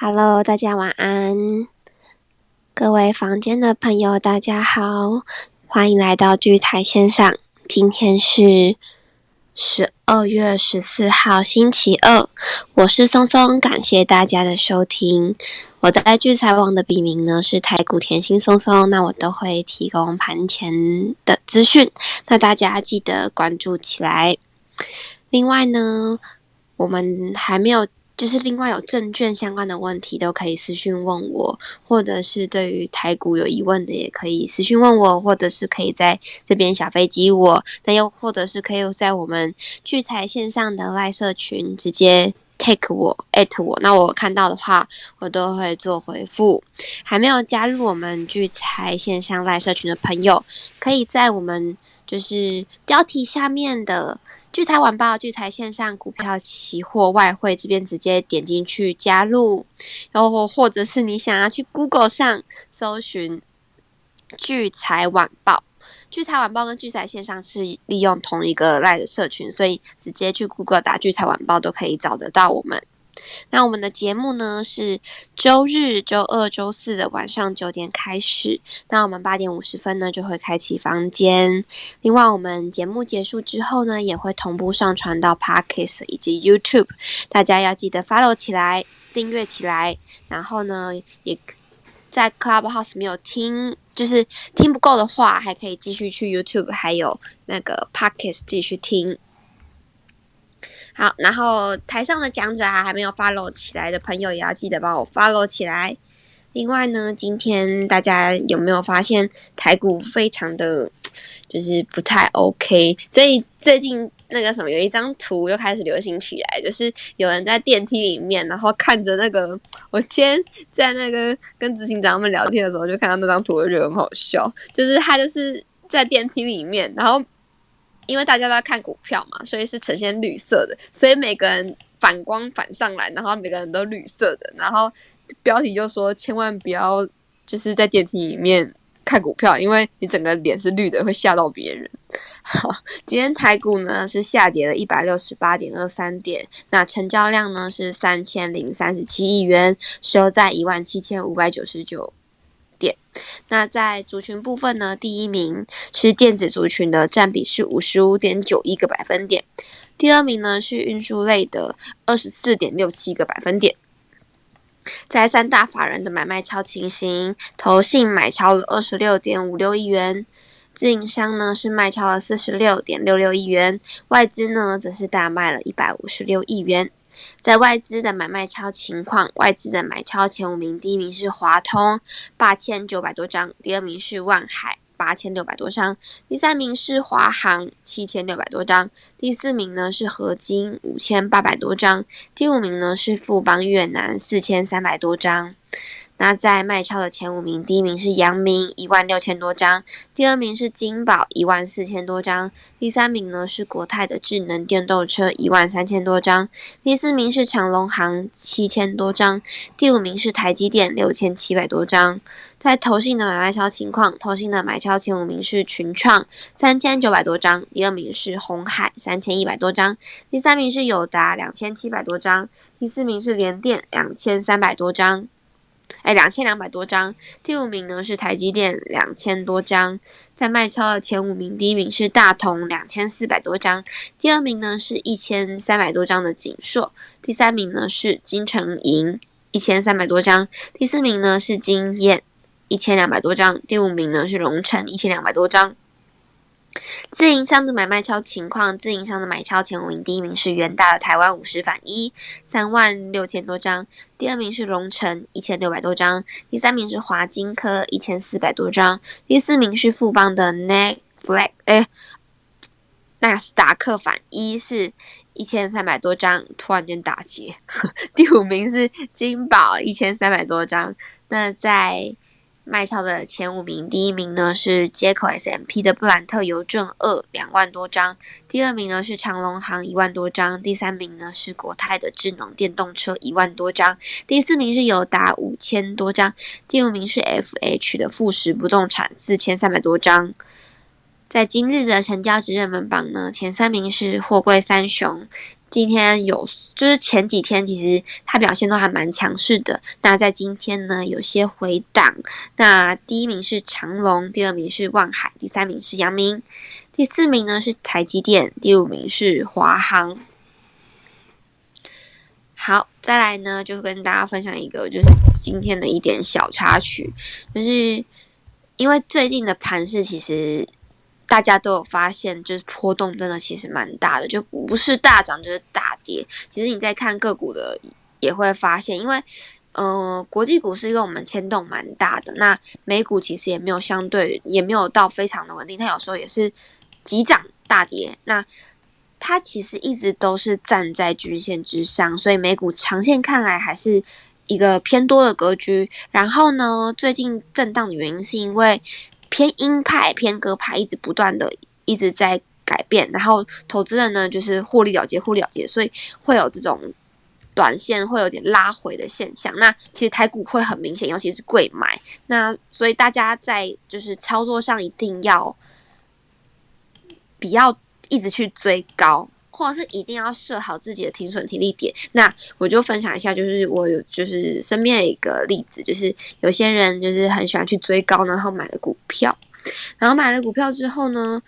Hello，大家晚安。各位房间的朋友，大家好，欢迎来到聚财线上。今天是十二月十四号，星期二。我是松松，感谢大家的收听。我在聚财网的笔名呢是台股甜心松松，那我都会提供盘前的资讯，那大家记得关注起来。另外呢，我们还没有。就是另外有证券相关的问题都可以私讯问我，或者是对于台股有疑问的也可以私讯问我，或者是可以在这边小飞机我，那又或者是可以在我们聚财线上的赖社群直接 take 我 at 我，那我看到的话我都会做回复。还没有加入我们聚财线上赖社群的朋友，可以在我们就是标题下面的。聚财晚报、聚财线上股票、期货、外汇这边直接点进去加入，然后或者是你想要去 Google 上搜寻聚财晚报，聚财晚报跟聚财线上是利用同一个 Live 社群，所以直接去 Google 打聚财晚报都可以找得到我们。那我们的节目呢是周日、周二、周四的晚上九点开始。那我们八点五十分呢就会开启房间。另外，我们节目结束之后呢，也会同步上传到 Podcast 以及 YouTube。大家要记得 follow 起来，订阅起来。然后呢，也在 Clubhouse 没有听，就是听不够的话，还可以继续去 YouTube，还有那个 Podcast 继续听。好，然后台上的讲者啊，还没有 follow 起来的朋友，也要记得帮我 follow 起来。另外呢，今天大家有没有发现台股非常的，就是不太 OK？所以最近那个什么，有一张图又开始流行起来，就是有人在电梯里面，然后看着那个，我今天在那个跟执行长他们聊天的时候，就看到那张图，我觉得很好笑，就是他就是在电梯里面，然后。因为大家都在看股票嘛，所以是呈现绿色的，所以每个人反光反上来，然后每个人都绿色的，然后标题就说千万不要就是在电梯里面看股票，因为你整个脸是绿的，会吓到别人。好，今天台股呢是下跌了一百六十八点二三点，那成交量呢是三千零三十七亿元，收在一万七千五百九十九。点，那在族群部分呢，第一名是电子族群的占比是五十五点九一个百分点，第二名呢是运输类的二十四点六七个百分点。在三大法人的买卖超情形，投信买超了二十六点五六亿元，自营商呢是卖超了四十六点六六亿元，外资呢则是大卖了一百五十六亿元。在外资的买卖超情况，外资的买超前五名，第一名是华通八千九百多张，第二名是万海八千六百多张，第三名是华航七千六百多张，第四名呢是合金五千八百多张，第五名呢是富邦越南四千三百多张。那在卖超的前五名，第一名是阳明一万六千多张，第二名是金宝一万四千多张，第三名呢是国泰的智能电动车一万三千多张，第四名是长隆行七千多张，第五名是台积电六千七百多张。在投信的买卖超情况，投信的买超前五名是群创三千九百多张，第二名是红海三千一百多张，第三名是友达两千七百多张，第四名是联电两千三百多张。哎，两千两百多张。第五名呢是台积电，两千多张。在卖超的前五名，第一名是大同，两千四百多张。第二名呢是一千三百多张的锦硕。第三名呢是金城银，一千三百多张。第四名呢是金燕，一千两百多张。第五名呢是龙城，一千两百多张。自营商的买卖超情况，自营商的买超前五名，第一名是元大的台湾五十反一，三万六千多张；第二名是龙城，一千六百多张；第三名是华金科，一千四百多张；第四名是富邦的 Netflix，哎，纳斯达克反一是一千三百多张，突然间打结。第五名是金宝，一千三百多张。那在卖超的前五名，第一名呢是接口 SMP 的布兰特邮政二两万多张，第二名呢是长隆行一万多张，第三名呢是国泰的智能电动车一万多张，第四名是友达五千多张，第五名是 FH 的富时不动产四千三百多张。在今日的成交值热门榜呢，前三名是货柜三雄，今天有，就是前几天其实它表现都还蛮强势的。那在今天呢，有些回档。那第一名是长隆，第二名是万海，第三名是阳明，第四名呢是台积电，第五名是华航。好，再来呢，就跟大家分享一个，就是今天的一点小插曲，就是因为最近的盘势其实。大家都有发现，就是波动真的其实蛮大的，就不是大涨就是大跌。其实你在看个股的也会发现，因为呃，国际股市跟我们牵动蛮大的，那美股其实也没有相对，也没有到非常的稳定，它有时候也是急涨大跌。那它其实一直都是站在均线之上，所以美股长线看来还是一个偏多的格局。然后呢，最近震荡的原因是因为。偏鹰派、偏鸽派，一直不断的一直在改变，然后投资人呢就是获利了结、获利了结，所以会有这种短线会有点拉回的现象。那其实台股会很明显，尤其是贵买，那所以大家在就是操作上一定要不要一直去追高。或者是一定要设好自己的停损停利点。那我就分享一下，就是我有就是身边一个例子，就是有些人就是很喜欢去追高，然后买了股票，然后买了股票之后呢，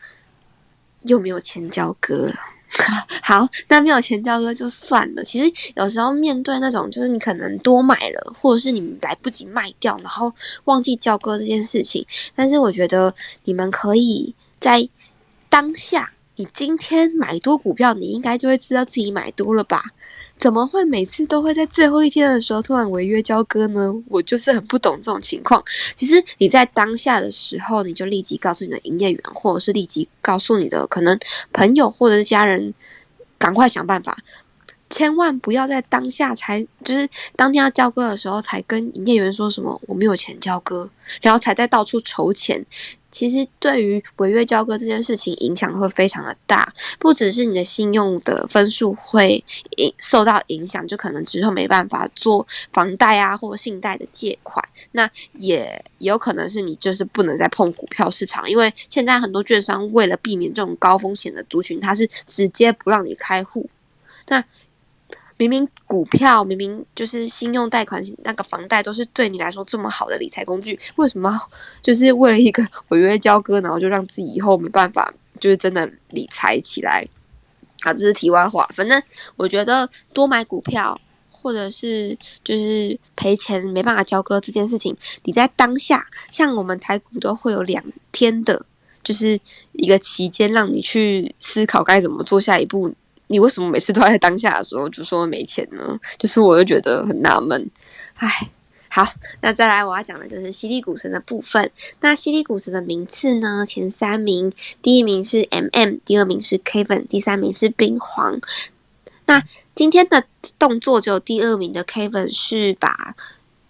又没有钱交割。好，那没有钱交割就算了。其实有时候面对那种就是你可能多买了，或者是你来不及卖掉，然后忘记交割这件事情，但是我觉得你们可以在当下。你今天买多股票，你应该就会知道自己买多了吧？怎么会每次都会在最后一天的时候突然违约交割呢？我就是很不懂这种情况。其实你在当下的时候，你就立即告诉你的营业员，或者是立即告诉你的可能朋友或者是家人，赶快想办法。千万不要在当下才，就是当天要交割的时候才跟营业员说什么我没有钱交割，然后才在到处筹钱。其实对于违约交割这件事情影响会非常的大，不只是你的信用的分数会影受到影响，就可能之后没办法做房贷啊或信贷的借款。那也有可能是你就是不能再碰股票市场，因为现在很多券商为了避免这种高风险的族群，它是直接不让你开户。那明明股票明明就是信用贷款那个房贷都是对你来说这么好的理财工具，为什么就是为了一个违约交割，然后就让自己以后没办法就是真的理财起来？啊，这是题外话。反正我觉得多买股票或者是就是赔钱没办法交割这件事情，你在当下像我们台股都会有两天的，就是一个期间让你去思考该怎么做下一步。你为什么每次都在当下的时候就说没钱呢？就是我就觉得很纳闷。唉，好，那再来我要讲的就是犀利股神的部分。那犀利股神的名次呢？前三名，第一名是 M M，第二名是 Kevin，第三名是冰皇。那今天的动作只有第二名的 Kevin 是把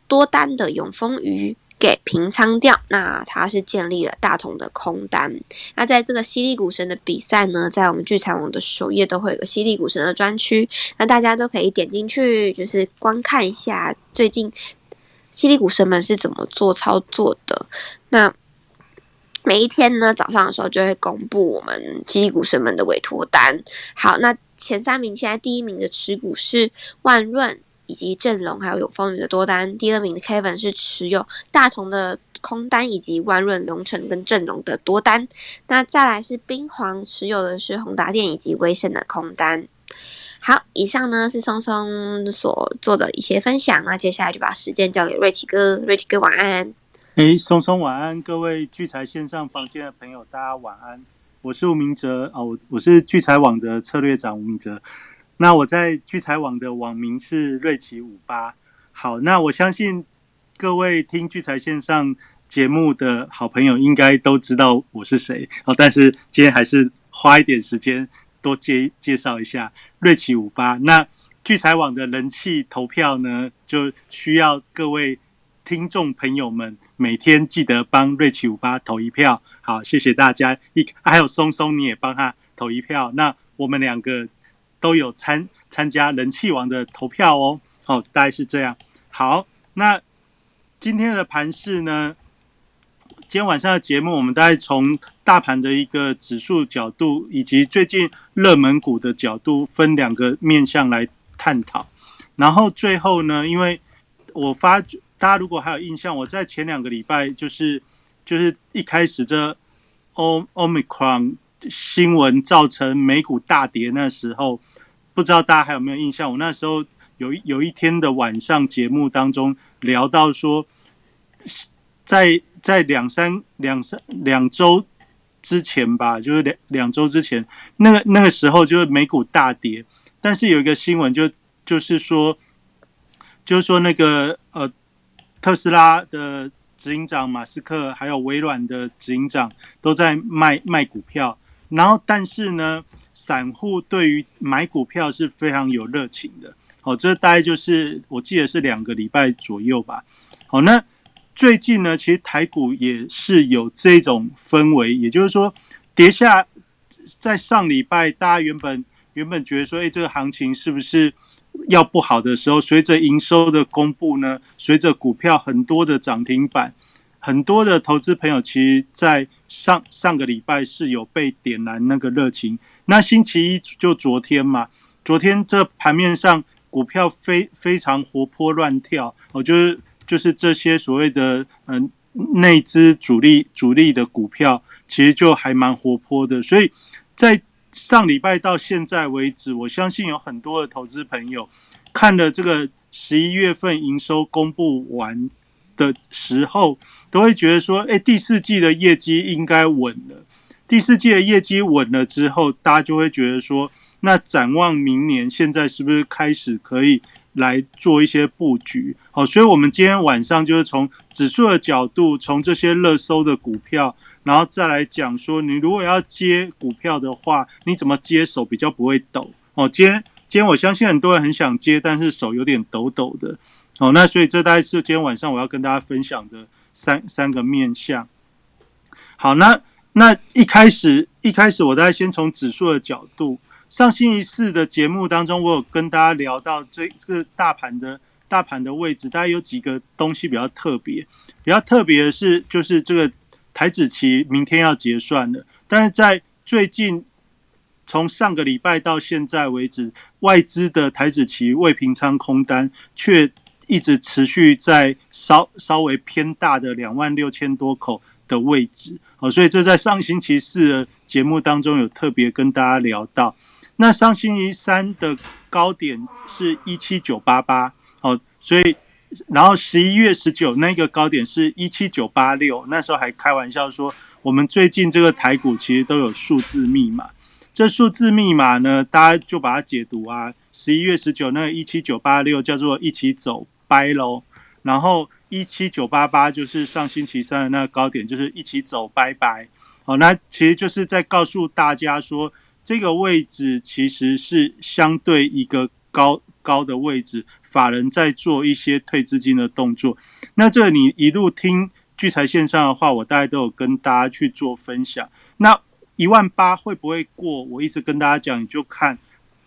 多单的永丰鱼。给平仓掉，那它是建立了大同的空单。那在这个犀利股神的比赛呢，在我们聚财网的首页都会有个犀利股神的专区，那大家都可以点进去，就是观看一下最近犀利股神们是怎么做操作的。那每一天呢，早上的时候就会公布我们犀利股神们的委托单。好，那前三名，现在第一名的持股是万润。以及阵容还有有风雨的多单，第二名的 Kevin 是持有大同的空单，以及万润龙城跟阵容的多单。那再来是冰皇持有的是宏达电以及威盛的空单。好，以上呢是松松所做的一些分享。那接下来就把时间交给瑞奇哥，瑞奇哥晚安。哎，松松晚安，各位聚财线上房间的朋友，大家晚安。我是吴明哲哦，我是聚财网的策略长吴明哲。那我在聚财网的网名是瑞奇五八。好，那我相信各位听聚财线上节目的好朋友应该都知道我是谁哦。但是今天还是花一点时间多介介绍一下瑞奇五八。那聚财网的人气投票呢，就需要各位听众朋友们每天记得帮瑞奇五八投一票。好，谢谢大家。一还有松松，你也帮他投一票。那我们两个。都有参参加人气王的投票哦，哦，大概是这样。好，那今天的盘市呢，今天晚上的节目，我们大概从大盘的一个指数角度，以及最近热门股的角度，分两个面向来探讨。然后最后呢，因为我发大家如果还有印象，我在前两个礼拜就是就是一开始这 O Omicron 新闻造成美股大跌那时候，不知道大家还有没有印象？我那时候有有一天的晚上节目当中聊到说，在在两三两三两周之前吧，就是两两周之前，那个那个时候就是美股大跌，但是有一个新闻就就是说，就是说那个呃特斯拉的执行长马斯克还有微软的执行长都在卖卖股票，然后但是呢，散户对于买股票是非常有热情的。好，这大概就是我记得是两个礼拜左右吧。好，那。最近呢，其实台股也是有这种氛围，也就是说，跌下在上礼拜，大家原本原本觉得说，哎，这个行情是不是要不好的时候，随着营收的公布呢，随着股票很多的涨停板，很多的投资朋友其实，在上上个礼拜是有被点燃那个热情。那星期一就昨天嘛，昨天这盘面上股票非非常活泼乱跳，我就是。就是这些所谓的嗯内资主力主力的股票，其实就还蛮活泼的。所以在上礼拜到现在为止，我相信有很多的投资朋友看了这个十一月份营收公布完的时候，都会觉得说：哎，第四季的业绩应该稳了。第四季的业绩稳了之后，大家就会觉得说：那展望明年，现在是不是开始可以？来做一些布局，好，所以我们今天晚上就是从指数的角度，从这些热搜的股票，然后再来讲说，你如果要接股票的话，你怎么接手比较不会抖？哦，今天今天我相信很多人很想接，但是手有点抖抖的。哦，那所以这大概是今天晚上我要跟大家分享的三三个面向。好，那那一开始一开始我大概先从指数的角度。上星期四的节目当中，我有跟大家聊到这这个大盘的大盘的位置，大概有几个东西比较特别。比较特别的是，就是这个台子期明天要结算了，但是在最近从上个礼拜到现在为止，外资的台子期未平仓空单却一直持续在稍稍微偏大的两万六千多口的位置。哦，所以这在上星期四的节目当中有特别跟大家聊到。那上星期三的高点是一七九八八，哦，所以然后十一月十九那个高点是一七九八六，那时候还开玩笑说，我们最近这个台股其实都有数字密码，这数字密码呢，大家就把它解读啊，十一月十九那个一七九八六叫做一起走掰喽，然后一七九八八就是上星期三的那个高点，就是一起走拜拜，好，那其实就是在告诉大家说。这个位置其实是相对一个高高的位置，法人在做一些退资金的动作。那这你一路听聚财线上的话，我大概都有跟大家去做分享。那一万八会不会过？我一直跟大家讲，你就看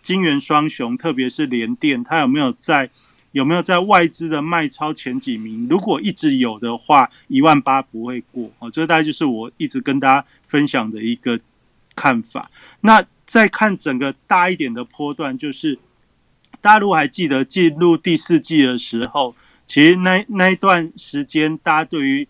金元双雄，特别是联电，它有没有在有没有在外资的卖超前几名？如果一直有的话，一万八不会过。哦，这大概就是我一直跟大家分享的一个看法。那再看整个大一点的波段，就是大家如果还记得进入第四季的时候，其实那那一段时间，大家对于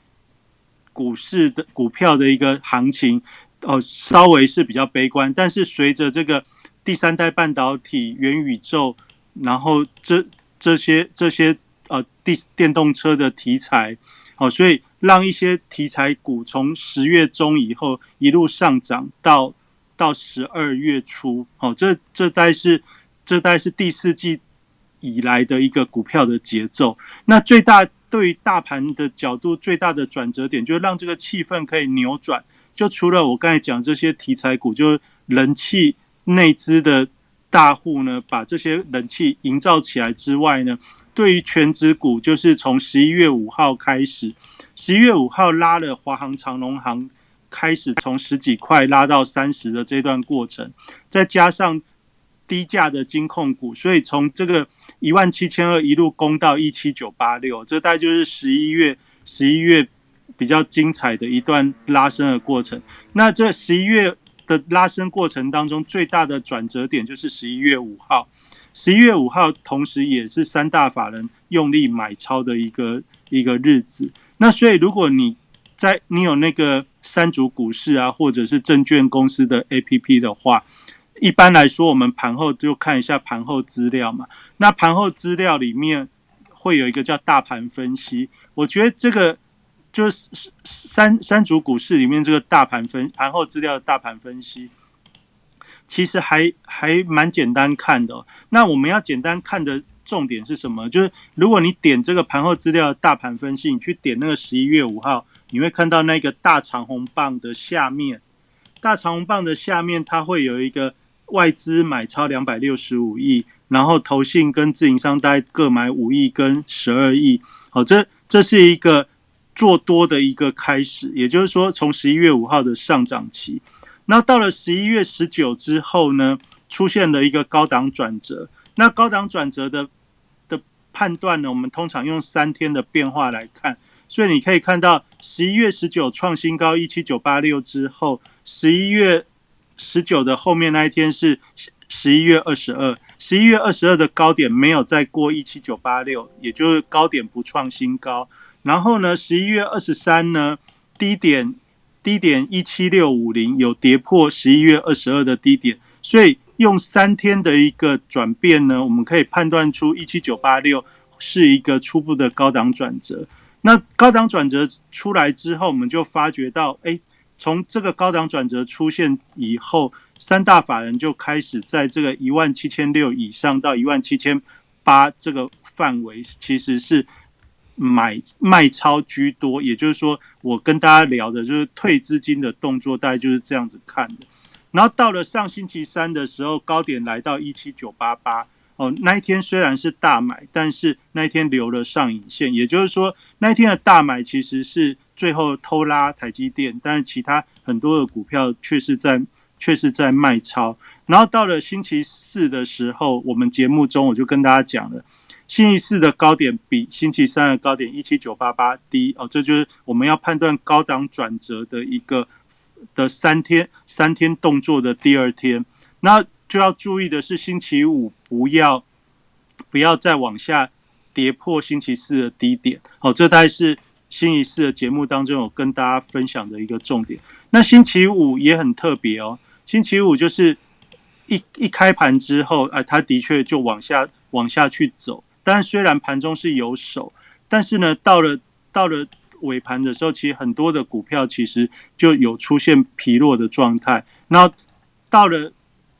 股市的股票的一个行情，哦，稍微是比较悲观。但是随着这个第三代半导体、元宇宙，然后这这些这些呃电电动车的题材，哦，所以让一些题材股从十月中以后一路上涨到。到十二月初，哦，这这大概是这大概是第四季以来的一个股票的节奏。那最大对于大盘的角度，最大的转折点，就是让这个气氛可以扭转。就除了我刚才讲这些题材股，就人气内资的大户呢，把这些人气营造起来之外呢，对于全指股，就是从十一月五号开始，十一月五号拉了华航、长龙航。开始从十几块拉到三十的这段过程，再加上低价的金控股，所以从这个一万七千二一路攻到一七九八六，这大概就是十一月十一月比较精彩的一段拉升的过程。那这十一月的拉升过程当中，最大的转折点就是十一月五号。十一月五号，同时也是三大法人用力买超的一个一个日子。那所以，如果你在你有那个三足股市啊，或者是证券公司的 A P P 的话，一般来说，我们盘后就看一下盘后资料嘛。那盘后资料里面会有一个叫大盘分析，我觉得这个就是三三组股市里面这个大盘分盘后资料的大盘分析。其实还还蛮简单看的。那我们要简单看的重点是什么？就是如果你点这个盘后资料大盘分析，你去点那个十一月五号，你会看到那个大长红棒的下面，大长红棒的下面它会有一个外资买超两百六十五亿，然后投信跟自营商大概各买五亿跟十二亿。好，这这是一个做多的一个开始，也就是说从十一月五号的上涨期。那到了十一月十九之后呢，出现了一个高档转折。那高档转折的的判断呢，我们通常用三天的变化来看。所以你可以看到，十一月十九创新高一七九八六之后，十一月十九的后面那一天是十一月二十二，十一月二十二的高点没有再过一七九八六，也就是高点不创新高。然后呢，十一月二十三呢，低点。低点一七六五零有跌破十一月二十二的低点，所以用三天的一个转变呢，我们可以判断出一七九八六是一个初步的高档转折。那高档转折出来之后，我们就发觉到，哎，从这个高档转折出现以后，三大法人就开始在这个一万七千六以上到一万七千八这个范围，其实是。买卖超居多，也就是说，我跟大家聊的就是退资金的动作，大概就是这样子看的。然后到了上星期三的时候，高点来到一七九八八哦，那一天虽然是大买，但是那一天留了上影线，也就是说，那一天的大买其实是最后偷拉台积电，但是其他很多的股票却是在却是在卖超。然后到了星期四的时候，我们节目中我就跟大家讲了。星期四的高点比星期三的高点一七九八八低哦，这就是我们要判断高档转折的一个的三天三天动作的第二天，那就要注意的是星期五不要不要再往下跌破星期四的低点哦，这大概是星期四的节目当中有跟大家分享的一个重点。那星期五也很特别哦，星期五就是一一开盘之后，啊，它的确就往下往下去走。但虽然盘中是有手，但是呢，到了到了尾盘的时候，其实很多的股票其实就有出现疲弱的状态。那到了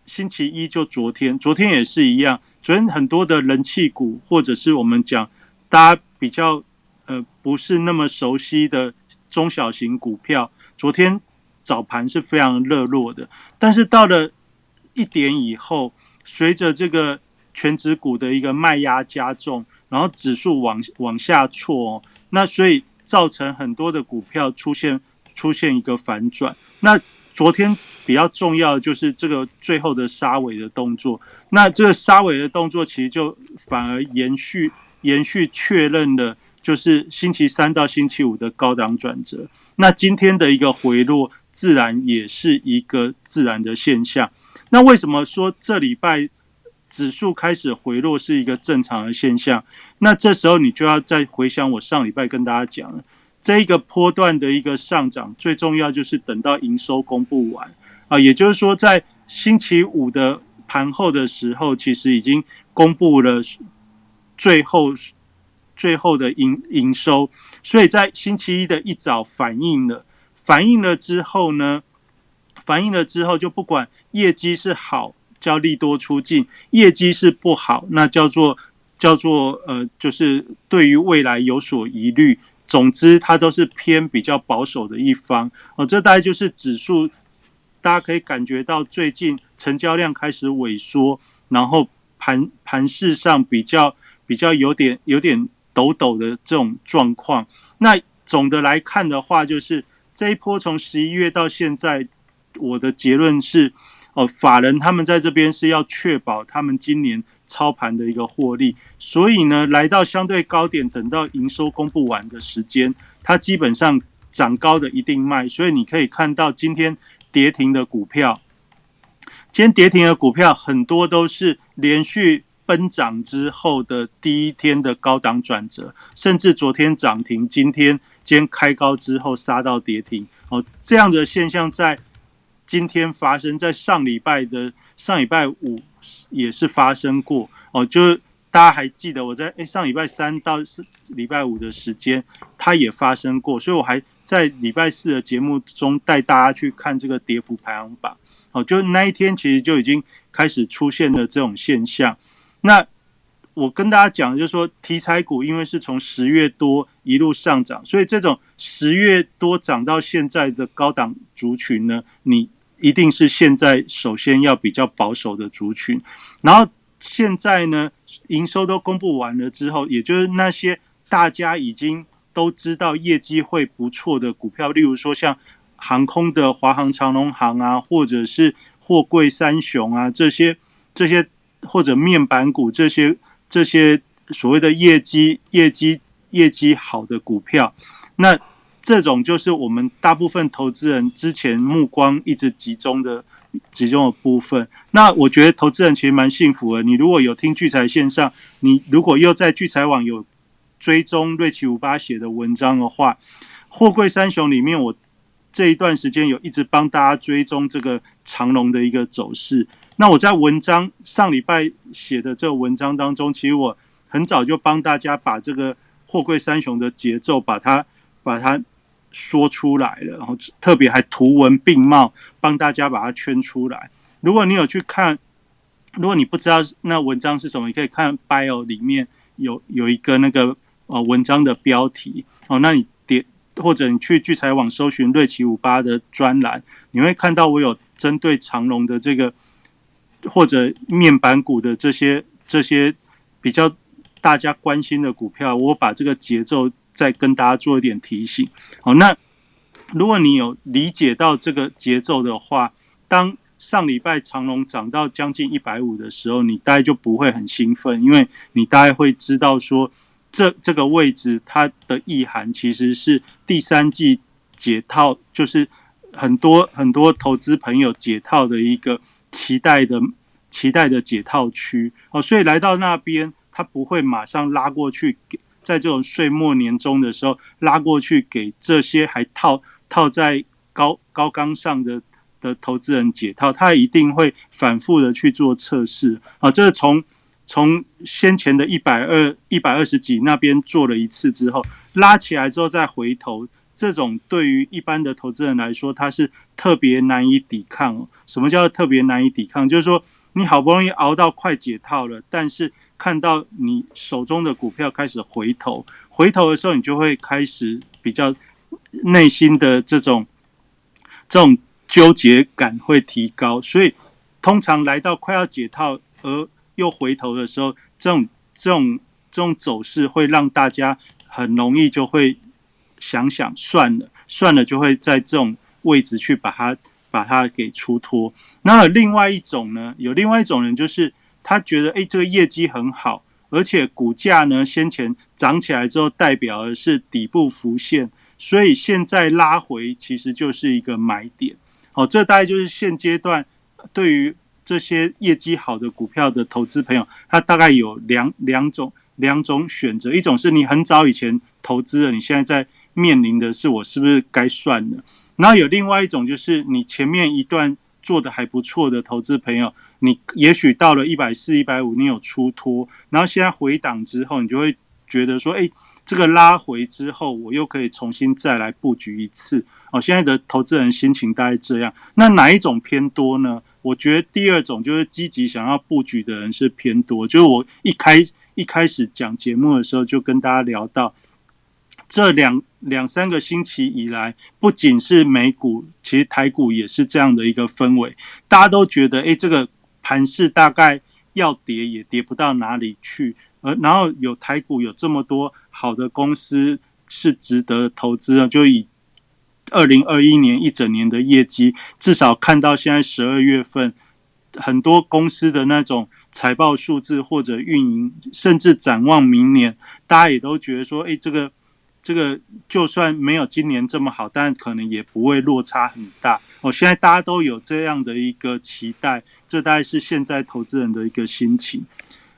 星期一，就昨天，昨天也是一样。昨天很多的人气股，或者是我们讲大家比较呃不是那么熟悉的中小型股票，昨天早盘是非常热络的。但是到了一点以后，随着这个。全指股的一个卖压加重，然后指数往往下挫，那所以造成很多的股票出现出现一个反转。那昨天比较重要的就是这个最后的杀尾的动作。那这个杀尾的动作其实就反而延续延续确认了，就是星期三到星期五的高档转折。那今天的一个回落，自然也是一个自然的现象。那为什么说这礼拜？指数开始回落是一个正常的现象，那这时候你就要再回想我上礼拜跟大家讲的这一个波段的一个上涨，最重要就是等到营收公布完啊，也就是说在星期五的盘后的时候，其实已经公布了最后最后的营营收，所以在星期一的一早反映了，反映了之后呢，反映了之后就不管业绩是好。叫利多出尽，业绩是不好，那叫做叫做呃，就是对于未来有所疑虑。总之，它都是偏比较保守的一方哦。这大概就是指数，大家可以感觉到最近成交量开始萎缩，然后盘盘势上比较比较有点有点抖抖的这种状况。那总的来看的话，就是这一波从十一月到现在，我的结论是。哦，法人他们在这边是要确保他们今年操盘的一个获利，所以呢，来到相对高点，等到营收公布完的时间，它基本上涨高的一定卖，所以你可以看到今天跌停的股票，今天跌停的股票很多都是连续奔涨之后的第一天的高档转折，甚至昨天涨停，今天今天开高之后杀到跌停。哦，这样的现象在今天发生在上礼拜的上礼拜五也是发生过哦，就是大家还记得我在诶上礼拜三到是礼拜五的时间，它也发生过，所以我还。在礼拜四的节目中带大家去看这个跌幅排行榜，哦，就那一天其实就已经开始出现了这种现象。那我跟大家讲，就是说题材股因为是从十月多一路上涨，所以这种十月多涨到现在的高档族群呢，你一定是现在首先要比较保守的族群。然后现在呢，营收都公布完了之后，也就是那些大家已经。都知道业绩会不错的股票，例如说像航空的华航、长龙航啊，或者是货柜三雄啊，这些这些或者面板股这些这些所谓的业绩业绩业绩好的股票，那这种就是我们大部分投资人之前目光一直集中的集中的部分。那我觉得投资人其实蛮幸福的。你如果有听聚财线上，你如果又在聚财网有。追踪瑞奇五八写的文章的话，货柜三雄里面，我这一段时间有一直帮大家追踪这个长龙的一个走势。那我在文章上礼拜写的这个文章当中，其实我很早就帮大家把这个货柜三雄的节奏把它把它说出来了，然后特别还图文并茂帮大家把它圈出来。如果你有去看，如果你不知道那文章是什么，你可以看 bio 里面有有一个那个。呃，文章的标题哦，那你点或者你去聚财网搜寻瑞奇五八的专栏，你会看到我有针对长隆的这个或者面板股的这些这些比较大家关心的股票，我把这个节奏再跟大家做一点提醒。好，那如果你有理解到这个节奏的话，当上礼拜长隆涨到将近一百五的时候，你大概就不会很兴奋，因为你大概会知道说。这这个位置，它的意涵其实是第三季解套，就是很多很多投资朋友解套的一个期待的期待的解套区哦，所以来到那边，他不会马上拉过去，给在这种岁末年终的时候拉过去给这些还套套在高高岗上的的投资人解套，他一定会反复的去做测试啊，这是从。从先前的一百二、一百二十几那边做了一次之后，拉起来之后再回头，这种对于一般的投资人来说，它是特别难以抵抗。什么叫特别难以抵抗？就是说，你好不容易熬到快解套了，但是看到你手中的股票开始回头，回头的时候，你就会开始比较内心的这种这种纠结感会提高。所以，通常来到快要解套而又回头的时候，这种这种这种走势会让大家很容易就会想想算了算了，就会在这种位置去把它把它给出脱。那另外一种呢，有另外一种人就是他觉得哎，这个业绩很好，而且股价呢先前涨起来之后，代表的是底部浮现，所以现在拉回其实就是一个买点。好，这大概就是现阶段对于。这些业绩好的股票的投资朋友，他大概有两两种两种选择，一种是你很早以前投资了，你现在在面临的是我是不是该算了？然后有另外一种就是你前面一段做的还不错的投资朋友，你也许到了一百四、一百五，你有出脱，然后现在回档之后，你就会觉得说，哎，这个拉回之后，我又可以重新再来布局一次。哦，现在的投资人心情大概这样，那哪一种偏多呢？我觉得第二种就是积极想要布局的人是偏多，就是我一开一开始讲节目的时候就跟大家聊到，这两两三个星期以来，不仅是美股，其实台股也是这样的一个氛围，大家都觉得，哎，这个盘势大概要跌也跌不到哪里去，而然后有台股有这么多好的公司是值得投资的，就以。二零二一年一整年的业绩，至少看到现在十二月份，很多公司的那种财报数字或者运营，甚至展望明年，大家也都觉得说，哎，这个这个就算没有今年这么好，但可能也不会落差很大。哦，现在大家都有这样的一个期待，这大概是现在投资人的一个心情。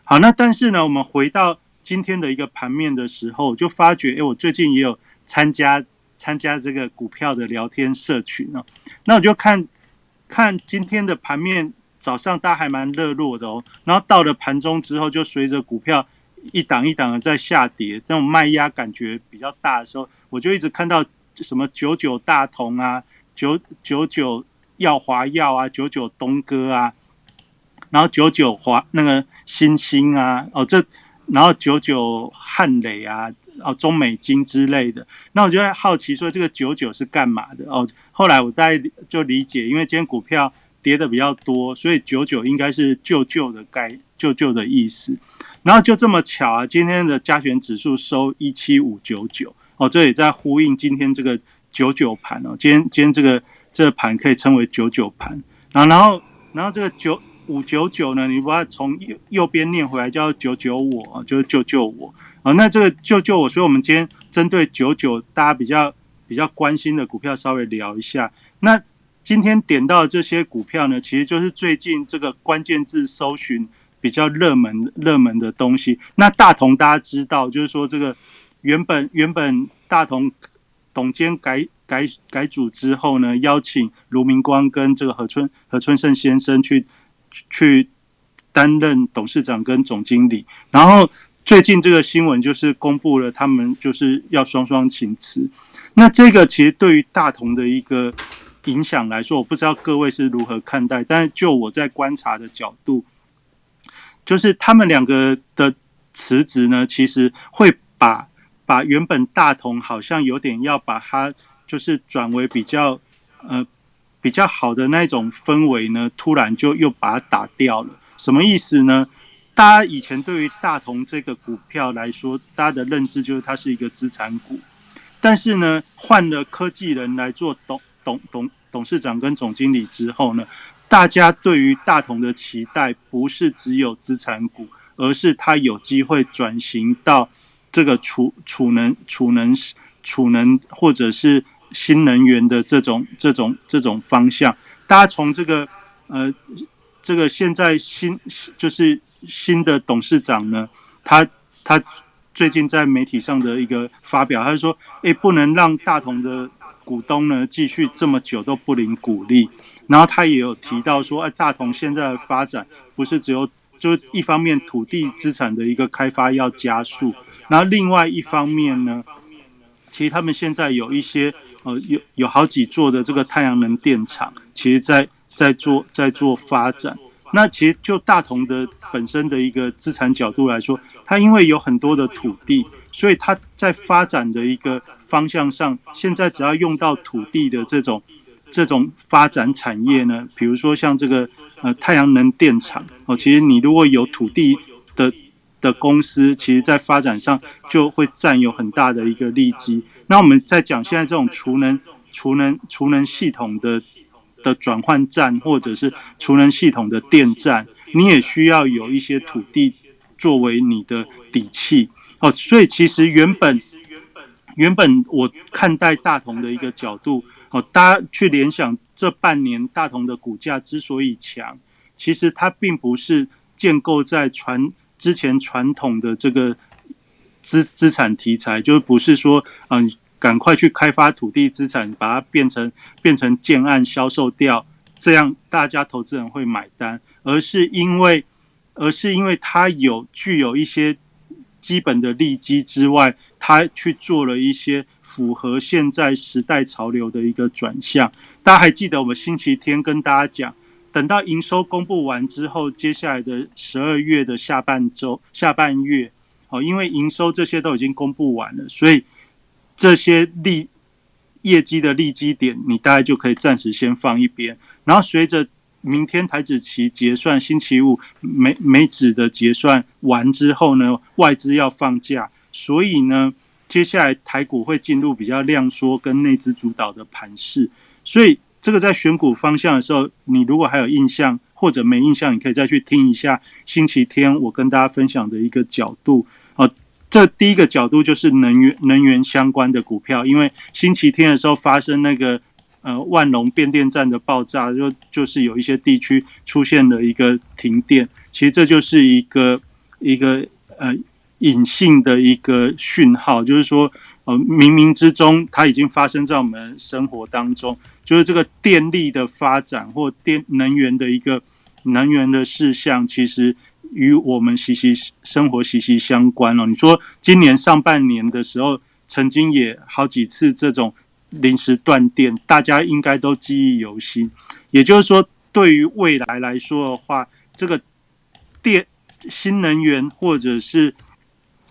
好，那但是呢，我们回到今天的一个盘面的时候，就发觉，哎，我最近也有参加参加这个股票的聊天社群哦，那我就看看今天的盘面，早上大家还蛮热络的哦，然后到了盘中之后，就随着股票。一档一档的在下跌，这种卖压感觉比较大的时候，我就一直看到什么九九大同啊，九九九耀华耀啊，九九东哥啊，然后九九华那个新兴啊，哦这，然后九九汉磊啊，哦中美金之类的，那我就在好奇说这个九九是干嘛的哦？后来我在就理解，因为今天股票跌的比较多，所以九九应该是旧旧的概救救的意思。然后就这么巧啊，今天的加权指数收一七五九九哦，这也在呼应今天这个九九盘哦。今天今天这个这个盘可以称为九九盘啊。然后然后这个九五九九呢，你把它从右右边念回来叫九九我，就是救救我啊。那这个救救我，所以我们今天针对九九大家比较比较关心的股票稍微聊一下。那今天点到这些股票呢，其实就是最近这个关键字搜寻。比较热门热门的东西，那大同大家知道，就是说这个原本原本大同董监改改改组之后呢，邀请卢明光跟这个何春何春盛先生去去担任董事长跟总经理，然后最近这个新闻就是公布了他们就是要双双请辞，那这个其实对于大同的一个影响来说，我不知道各位是如何看待，但是就我在观察的角度。就是他们两个的辞职呢，其实会把把原本大同好像有点要把它就是转为比较呃比较好的那种氛围呢，突然就又把它打掉了。什么意思呢？大家以前对于大同这个股票来说，大家的认知就是它是一个资产股，但是呢，换了科技人来做董董董董事长跟总经理之后呢？大家对于大同的期待不是只有资产股，而是它有机会转型到这个储储能、储能、储能或者是新能源的这种、这种、这种方向。大家从这个呃，这个现在新就是新的董事长呢，他他最近在媒体上的一个发表，他说：“哎，不能让大同的股东呢继续这么久都不领股利。”然后他也有提到说，哎，大同现在的发展不是只有，就是一方面土地资产的一个开发要加速，然后另外一方面呢，其实他们现在有一些呃有有好几座的这个太阳能电厂，其实在在做在做发展。那其实就大同的本身的一个资产角度来说，它因为有很多的土地，所以它在发展的一个方向上，现在只要用到土地的这种。这种发展产业呢，比如说像这个呃太阳能电厂哦，其实你如果有土地的的公司，其实在发展上就会占有很大的一个利基。那我们在讲现在这种储能、储能、储能系统的的转换站，或者是储能系统的电站，你也需要有一些土地作为你的底气哦。所以其实原本原本我看待大同的一个角度。哦，大家去联想这半年大同的股价之所以强，其实它并不是建构在传之前传统的这个资资产题材，就是不是说嗯赶快去开发土地资产，把它变成变成建案销售掉，这样大家投资人会买单，而是因为而是因为它有具有一些基本的利基之外，它去做了一些。符合现在时代潮流的一个转向，大家还记得我们星期天跟大家讲，等到营收公布完之后，接下来的十二月的下半周、下半月，哦，因为营收这些都已经公布完了，所以这些利业绩的利基点，你大概就可以暂时先放一边。然后随着明天台子期结算，星期五美美指的结算完之后呢，外资要放假，所以呢。接下来台股会进入比较量缩跟内资主导的盘势，所以这个在选股方向的时候，你如果还有印象或者没印象，你可以再去听一下星期天我跟大家分享的一个角度。哦，这第一个角度就是能源能源相关的股票，因为星期天的时候发生那个呃万隆变电站的爆炸，就就是有一些地区出现了一个停电，其实这就是一个一个呃隐性的一个讯号，就是说呃冥冥之中它已经发生在我们生活当中，就是这个电力的发展或电能源的一个能源的事项，其实。与我们息息生活息息相关了。你说今年上半年的时候，曾经也好几次这种临时断电，大家应该都记忆犹新。也就是说，对于未来来说的话，这个电新能源或者是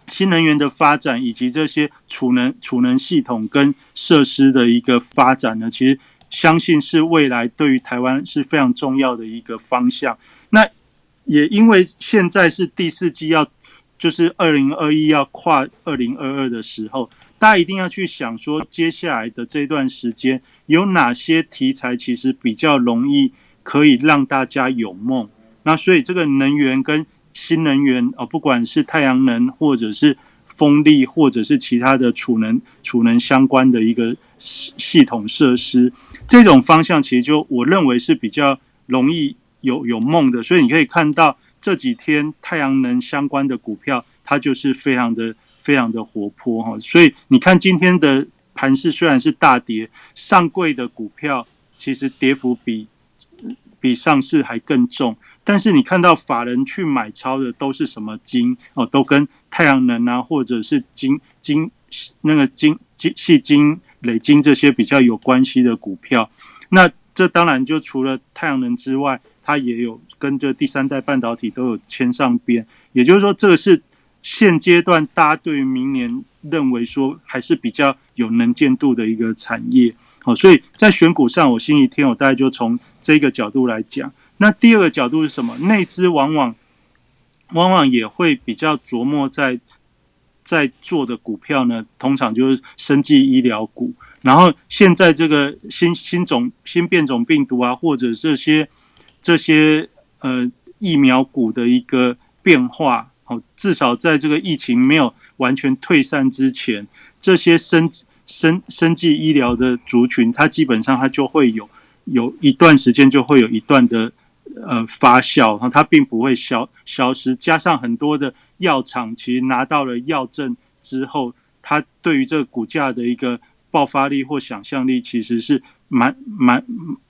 新能源的发展，以及这些储能储能系统跟设施的一个发展呢，其实相信是未来对于台湾是非常重要的一个方向。那也因为现在是第四季要，就是二零二一要跨二零二二的时候，大家一定要去想说，接下来的这段时间有哪些题材其实比较容易可以让大家有梦。那所以这个能源跟新能源哦，不管是太阳能或者是风力，或者是其他的储能储能相关的一个系系统设施，这种方向其实就我认为是比较容易。有有梦的，所以你可以看到这几天太阳能相关的股票，它就是非常的非常的活泼哈。所以你看今天的盘势虽然是大跌，上柜的股票其实跌幅比比上市还更重，但是你看到法人去买超的都是什么金哦，都跟太阳能啊，或者是金金那个金金细金累金这些比较有关系的股票。那这当然就除了太阳能之外。它也有跟这第三代半导体都有牵上边，也就是说，这个是现阶段大家对于明年认为说还是比较有能见度的一个产业。好，所以在选股上，我星期天我大概就从这个角度来讲。那第二个角度是什么？内资往往往往也会比较琢磨在在做的股票呢，通常就是生技医疗股。然后现在这个新新种新变种病毒啊，或者这些。这些呃疫苗股的一个变化，哦，至少在这个疫情没有完全退散之前，这些生生生技医疗的族群，它基本上它就会有有一段时间就会有一段的呃发酵，哈，它并不会消消失。加上很多的药厂其实拿到了药证之后，它对于这个股价的一个爆发力或想象力，其实是。蛮蛮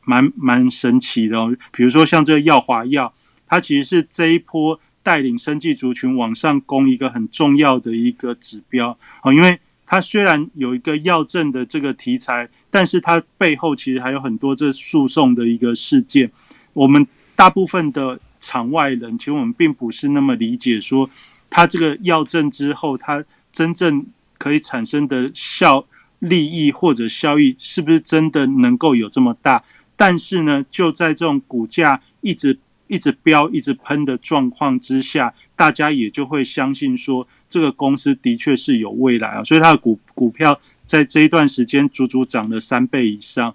蛮蛮神奇的哦，比如说像这个药华药，它其实是这一波带领生技族群往上攻一个很重要的一个指标哦，因为它虽然有一个药证的这个题材，但是它背后其实还有很多这诉讼的一个事件。我们大部分的场外人，其实我们并不是那么理解说，它这个药证之后，它真正可以产生的效。利益或者效益是不是真的能够有这么大？但是呢，就在这种股价一直一直飙、一直喷的状况之下，大家也就会相信说，这个公司的确是有未来啊。所以它的股股票在这一段时间足足涨了三倍以上，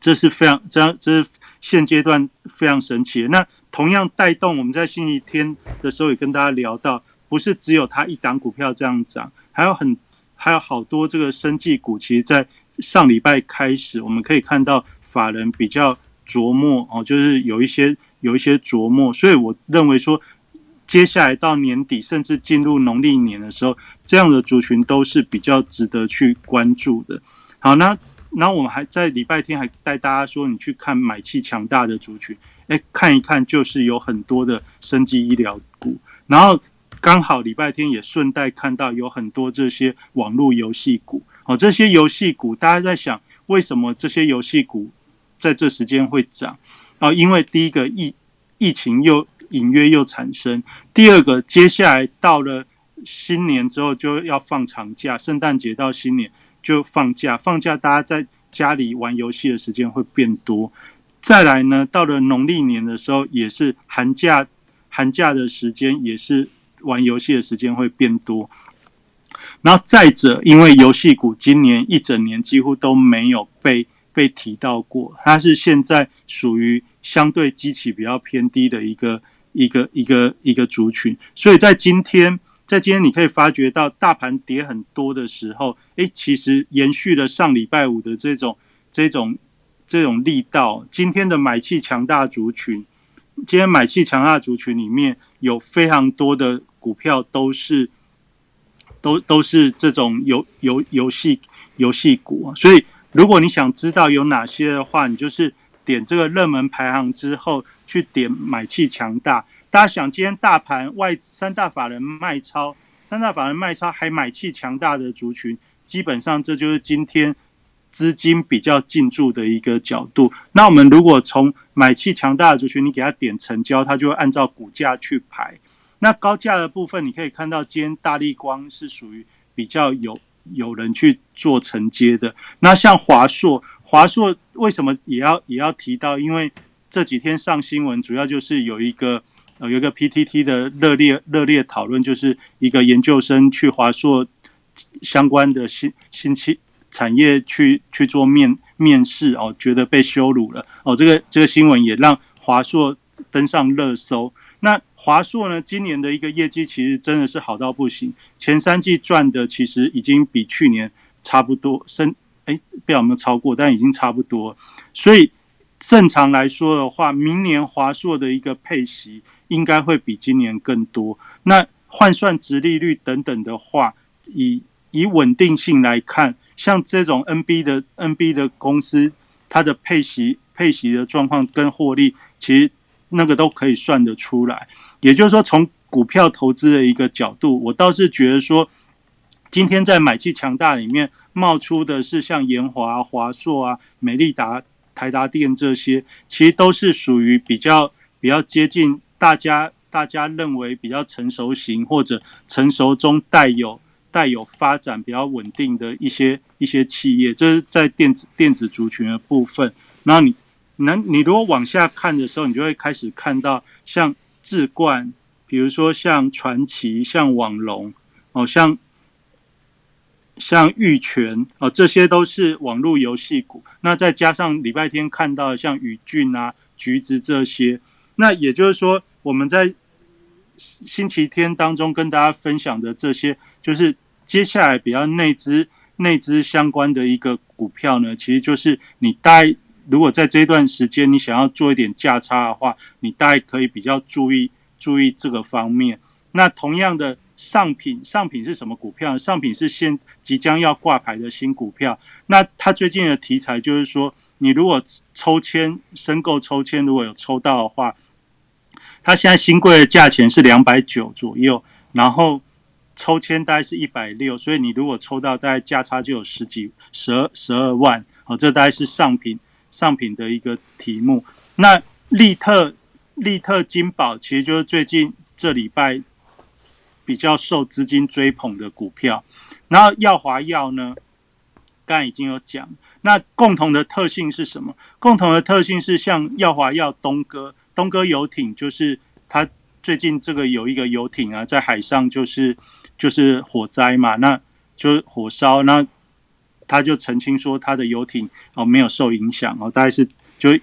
这是非常这样，这是现阶段非常神奇。那同样带动我们在星期天的时候也跟大家聊到，不是只有它一档股票这样涨，还有很。还有好多这个生技股，其实，在上礼拜开始，我们可以看到法人比较琢磨哦，就是有一些有一些琢磨，所以我认为说，接下来到年底，甚至进入农历年的时候，这样的族群都是比较值得去关注的。好，那那我们还在礼拜天还带大家说，你去看买气强大的族群，哎，看一看就是有很多的生技医疗股，然后。刚好礼拜天也顺带看到有很多这些网络游戏股，哦，这些游戏股大家在想，为什么这些游戏股在这时间会涨？啊，因为第一个疫疫情又隐约又产生，第二个接下来到了新年之后就要放长假，圣诞节到新年就放假，放假大家在家里玩游戏的时间会变多。再来呢，到了农历年的时候也是寒假，寒假的时间也是。玩游戏的时间会变多，然后再者，因为游戏股今年一整年几乎都没有被被提到过，它是现在属于相对基期比较偏低的一个一个一个一个族群，所以在今天在今天你可以发觉到大盘跌很多的时候，诶，其实延续了上礼拜五的这种这种这种力道。今天的买气强大族群，今天买气强大族群里面有非常多的股票都是都都是这种游游游戏游戏股，所以如果你想知道有哪些的话，你就是点这个热门排行之后去点买气强大。大家想，今天大盘外三大法人卖超，三大法人卖超还买气强大的族群，基本上这就是今天资金比较进驻的一个角度。那我们如果从买气强大的族群，你给它点成交，它就会按照股价去排。那高价的部分，你可以看到今天大力光是属于比较有有人去做承接的。那像华硕，华硕为什么也要也要提到？因为这几天上新闻，主要就是有一个。有一个 PTT 的热烈热烈讨论，就是一个研究生去华硕相关的新新期产业去去做面面试哦，觉得被羞辱了哦。这个这个新闻也让华硕登上热搜。那华硕呢，今年的一个业绩其实真的是好到不行，前三季赚的其实已经比去年差不多，升哎不知道有没有超过，但已经差不多。所以正常来说的话，明年华硕的一个配息。应该会比今年更多。那换算值利率等等的话，以以稳定性来看，像这种 NB 的 NB 的公司，它的配息配息的状况跟获利，其实那个都可以算得出来。也就是说，从股票投资的一个角度，我倒是觉得说，今天在买气强大里面冒出的是像延华、华硕啊、美利达、台达电这些，其实都是属于比较比较接近。大家大家认为比较成熟型或者成熟中带有带有发展比较稳定的一些一些企业，这是在电子电子族群的部分。然后你能你如果往下看的时候，你就会开始看到像智冠，比如说像传奇、像网龙哦，像像玉泉哦，这些都是网络游戏股。那再加上礼拜天看到像宇峻啊、橘子这些，那也就是说。我们在星期天当中跟大家分享的这些，就是接下来比较内资内资相关的一个股票呢，其实就是你大如果在这段时间你想要做一点价差的话，你大概可以比较注意注意这个方面。那同样的上品上品是什么股票？上品是现即将要挂牌的新股票。那它最近的题材就是说，你如果抽签申购抽签，如果有抽到的话。它现在新贵的价钱是两百九左右，然后抽签大概是一百六，所以你如果抽到，大概价差就有十几十二十二万。好，这大概是上品上品的一个题目。那利特利特金宝其实就是最近这礼拜比较受资金追捧的股票。然后耀华药呢，刚才已经有讲，那共同的特性是什么？共同的特性是像耀华药东哥。东哥游艇就是他最近这个有一个游艇啊，在海上就是就是火灾嘛，那就是火烧，那他就澄清说他的游艇哦没有受影响哦，大概是就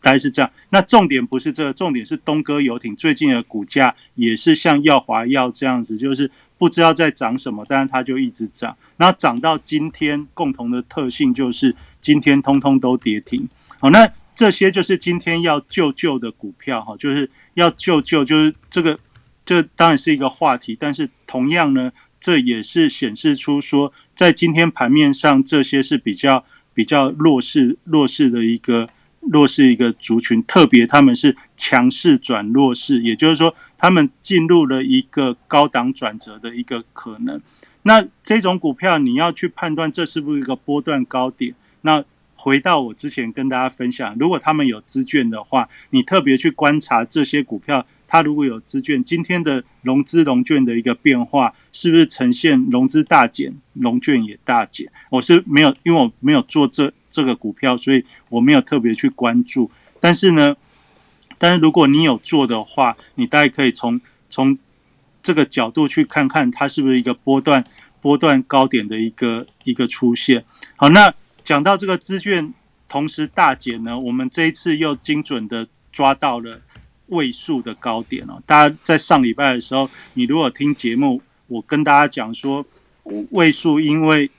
大概是这样。那重点不是这个，重点是东哥游艇最近的股价也是像耀华耀这样子，就是不知道在涨什么，但是它就一直涨，然后涨到今天，共同的特性就是今天通通都跌停。好，那。这些就是今天要救救的股票哈，就是要救救，就是这个，这当然是一个话题，但是同样呢，这也是显示出说，在今天盘面上，这些是比较比较弱势弱势的一个弱势一个族群，特别他们是强势转弱势，也就是说，他们进入了一个高档转折的一个可能。那这种股票，你要去判断这是不是一个波段高点，那。回到我之前跟大家分享，如果他们有资券的话，你特别去观察这些股票，它如果有资券，今天的融资融券的一个变化，是不是呈现融资大减，融券也大减？我是没有，因为我没有做这这个股票，所以我没有特别去关注。但是呢，但是如果你有做的话，你大概可以从从这个角度去看看，它是不是一个波段波段高点的一个一个出现。好，那。讲到这个资券同时大减呢，我们这一次又精准的抓到了位数的高点哦。大家在上礼拜的时候，你如果听节目，我跟大家讲说，位数因为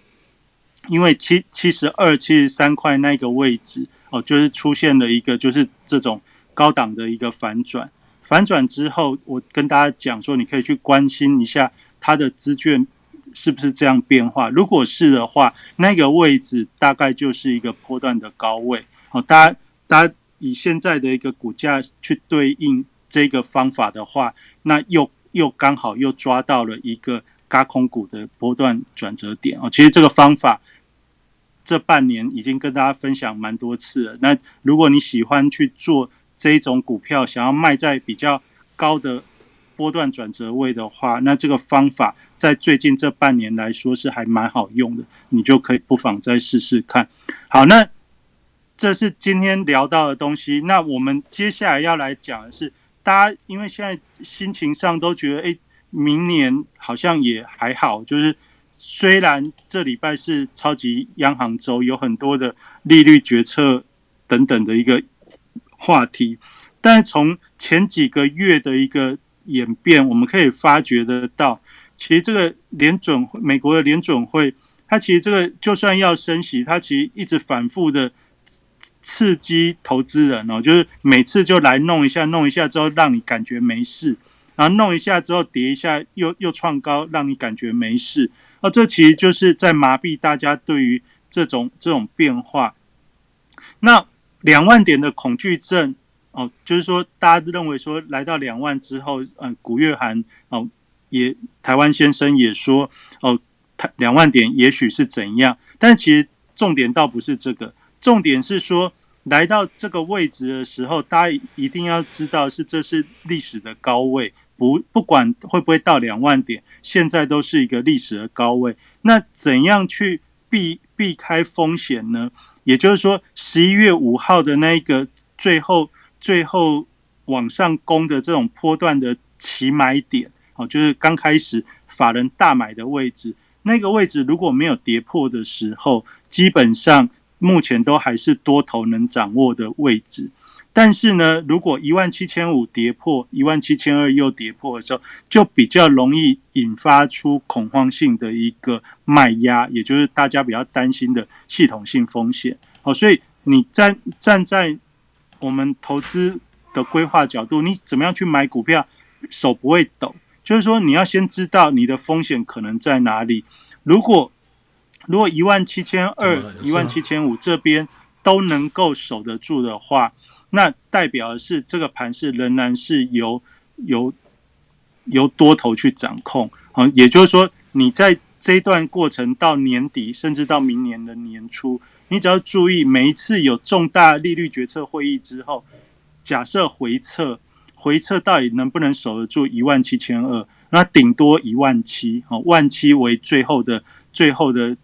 因为七七十二、七十三块那个位置哦，就是出现了一个就是这种高档的一个反转。反转之后，我跟大家讲说，你可以去关心一下它的资券是不是这样变化。如果是的话，那个位置大概就是一个波段的高位。好，大家大家以现在的一个股价去对应这个方法的话，那又又刚好又抓到了一个高空股的波段转折点哦。其实这个方法这半年已经跟大家分享蛮多次了。那如果你喜欢去做，这一种股票想要卖在比较高的波段转折位的话，那这个方法在最近这半年来说是还蛮好用的，你就可以不妨再试试看。好，那这是今天聊到的东西。那我们接下来要来讲的是，大家因为现在心情上都觉得，哎，明年好像也还好，就是虽然这礼拜是超级央行周，有很多的利率决策等等的一个。话题，但是从前几个月的一个演变，我们可以发觉得到，其实这个联准美国的联准会，它其实这个就算要升息，它其实一直反复的刺激投资人哦，就是每次就来弄一下，弄一下之后让你感觉没事，然后弄一下之后跌一下，又又创高，让你感觉没事，哦，这其实就是在麻痹大家对于这种这种变化，那。两万点的恐惧症哦，就是说，大家认为说来到两万之后，嗯，古月涵哦，也台湾先生也说哦，台两万点也许是怎样，但其实重点倒不是这个，重点是说来到这个位置的时候，大家一定要知道是这是历史的高位，不不管会不会到两万点，现在都是一个历史的高位。那怎样去避避开风险呢？也就是说，十一月五号的那一个最后最后往上攻的这种波段的起买点，哦，就是刚开始法人大买的位置，那个位置如果没有跌破的时候，基本上目前都还是多头能掌握的位置。但是呢，如果一万七千五跌破，一万七千二又跌破的时候，就比较容易引发出恐慌性的一个卖压，也就是大家比较担心的系统性风险。好，所以你站站在我们投资的规划角度，你怎么样去买股票，手不会抖？就是说，你要先知道你的风险可能在哪里。如果如果一万七千二、一万七千五这边都能够守得住的话，那代表的是这个盘是仍然是由由由多头去掌控，啊，也就是说，你在这一段过程到年底，甚至到明年的年初，你只要注意每一次有重大利率决策会议之后，假设回撤，回撤到底能不能守得住一万七千二？那顶多一万七，哦，万七为最后的最后的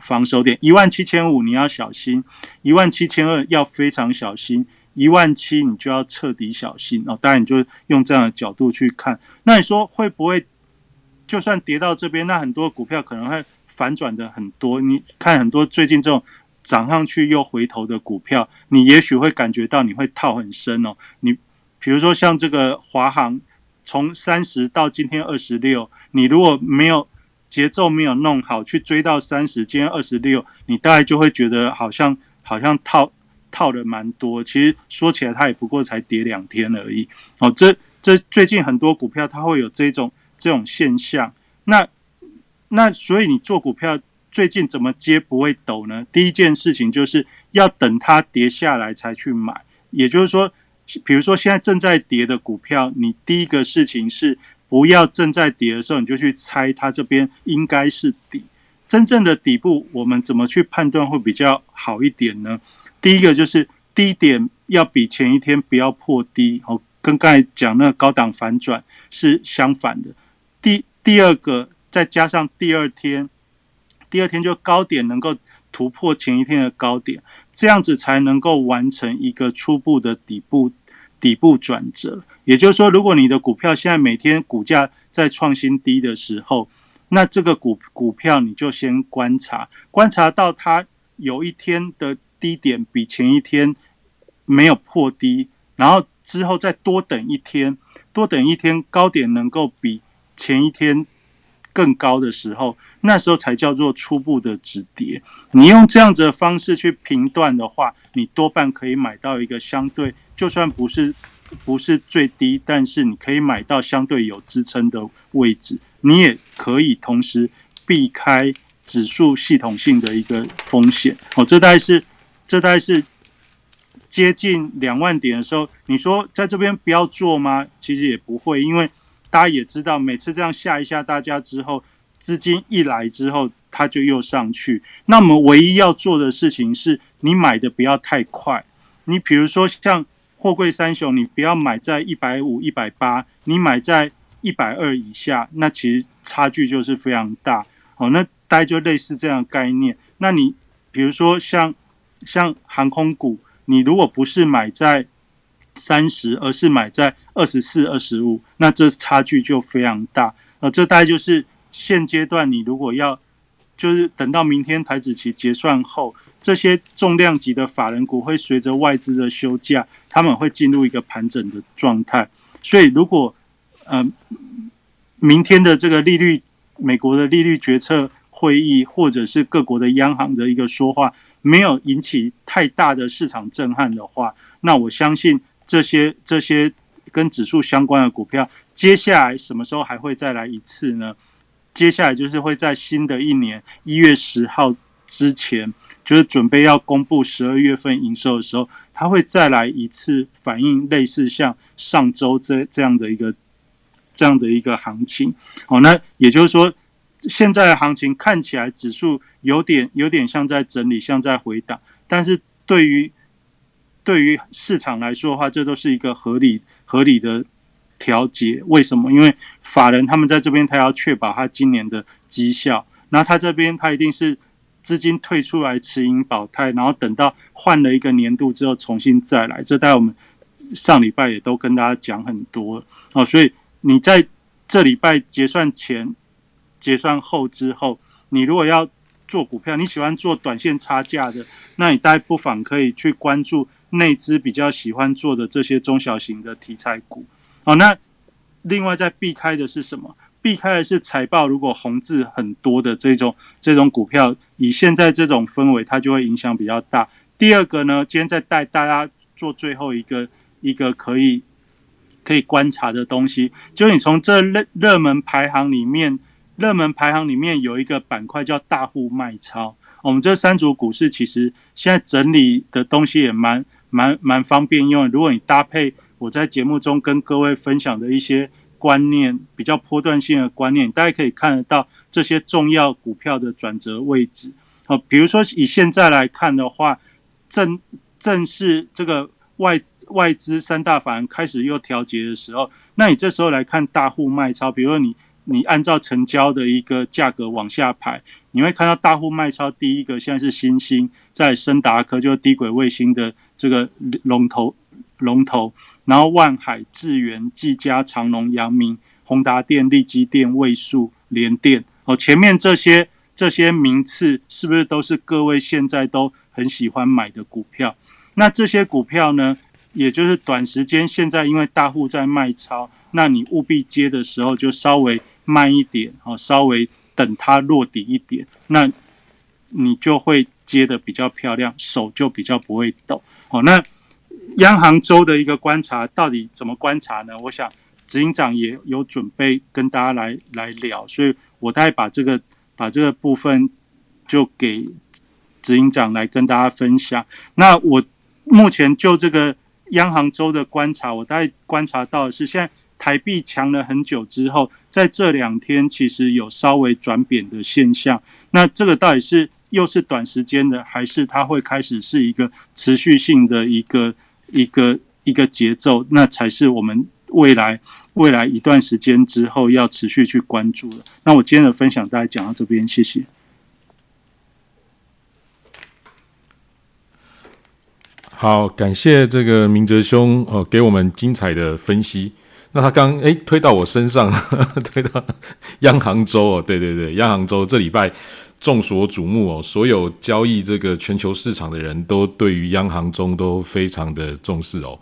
防守点，一万七千五你要小心，一万七千二要非常小心。一万七，你就要彻底小心哦。当然，你就用这样的角度去看。那你说会不会，就算跌到这边，那很多股票可能会反转的很多。你看很多最近这种涨上去又回头的股票，你也许会感觉到你会套很深哦。你比如说像这个华航，从三十到今天二十六，你如果没有节奏没有弄好，去追到三十，今天二十六，你大概就会觉得好像好像套。套的蛮多，其实说起来，它也不过才跌两天而已。哦，这这最近很多股票它会有这种这种现象。那那所以你做股票最近怎么接不会抖呢？第一件事情就是要等它跌下来才去买。也就是说，比如说现在正在跌的股票，你第一个事情是不要正在跌的时候你就去猜它这边应该是底。真正的底部我们怎么去判断会比较好一点呢？第一个就是低点要比前一天不要破低，哦，跟刚才讲那个高档反转是相反的。第第二个再加上第二天，第二天就高点能够突破前一天的高点，这样子才能够完成一个初步的底部底部转折。也就是说，如果你的股票现在每天股价在创新低的时候，那这个股股票你就先观察，观察到它有一天的。低点比前一天没有破低，然后之后再多等一天，多等一天高点能够比前一天更高的时候，那时候才叫做初步的止跌。你用这样子的方式去评断的话，你多半可以买到一个相对，就算不是不是最低，但是你可以买到相对有支撑的位置。你也可以同时避开指数系统性的一个风险。哦，这大概是这大概是接近两万点的时候，你说在这边不要做吗？其实也不会，因为。大家也知道，每次这样吓一吓大家之后，资金一来之后，它就又上去。那我们唯一要做的事情是，你买的不要太快。你比如说像货柜三雄，你不要买在一百五、一百八，你买在一百二以下，那其实差距就是非常大。哦，那大概就类似这样概念。那你比如说像像航空股，你如果不是买在三十，而是买在二十四、二十五，那这差距就非常大。呃，这大概就是现阶段你如果要，就是等到明天台子期结算后，这些重量级的法人股会随着外资的休假，他们会进入一个盘整的状态。所以，如果呃明天的这个利率，美国的利率决策会议，或者是各国的央行的一个说话，没有引起太大的市场震撼的话，那我相信。这些这些跟指数相关的股票，接下来什么时候还会再来一次呢？接下来就是会在新的一年一月十号之前，就是准备要公布十二月份营收的时候，它会再来一次反映类似像上周这这样的一个这样的一个行情。好，那也就是说，现在的行情看起来指数有点有点像在整理，像在回档，但是对于对于市场来说的话，这都是一个合理合理的调节。为什么？因为法人他们在这边，他要确保他今年的绩效。那他这边，他一定是资金退出来持盈保泰，然后等到换了一个年度之后，重新再来。这在我们上礼拜也都跟大家讲很多哦。所以你在这礼拜结算前、结算后之后，你如果要做股票，你喜欢做短线差价的，那你大家不妨可以去关注。内资比较喜欢做的这些中小型的题材股，哦，那另外在避开的是什么？避开的是财报如果红字很多的这种这种股票，以现在这种氛围，它就会影响比较大。第二个呢，今天再带大家做最后一个一个可以可以观察的东西，就你从这热热门排行里面，热门排行里面有一个板块叫大户卖超。我们这三组股市其实现在整理的东西也蛮。蛮蛮方便用，如果你搭配我在节目中跟各位分享的一些观念，比较波段性的观念，大家可以看得到这些重要股票的转折位置。好，比如说以现在来看的话，正正是这个外外资三大法人开始又调节的时候，那你这时候来看大户卖超，比如说你你按照成交的一个价格往下排，你会看到大户卖超第一个现在是新兴，在深达科就是低轨卫星的。这个龙头，龙头，然后万海、智源、技嘉、长隆、阳明、宏达电、力基电、位数、联电，哦，前面这些这些名次是不是都是各位现在都很喜欢买的股票？那这些股票呢，也就是短时间现在因为大户在卖超，那你务必接的时候就稍微慢一点，哦，稍微等它落底一点，那你就会接的比较漂亮，手就比较不会抖。好，那央行周的一个观察到底怎么观察呢？我想执行长也有准备跟大家来来聊，所以我大概把这个把这个部分就给执行长来跟大家分享。那我目前就这个央行周的观察，我大概观察到的是，现在台币强了很久之后，在这两天其实有稍微转贬的现象。那这个到底是？又是短时间的，还是它会开始是一个持续性的一个一个一个节奏？那才是我们未来未来一段时间之后要持续去关注的。那我今天的分享大概讲到这边，谢谢。好，感谢这个明哲兄哦，给我们精彩的分析。那他刚诶推到我身上，推到央行周哦，对对对，央行周这礼拜。众所瞩目哦，所有交易这个全球市场的人都对于央行中都非常的重视哦。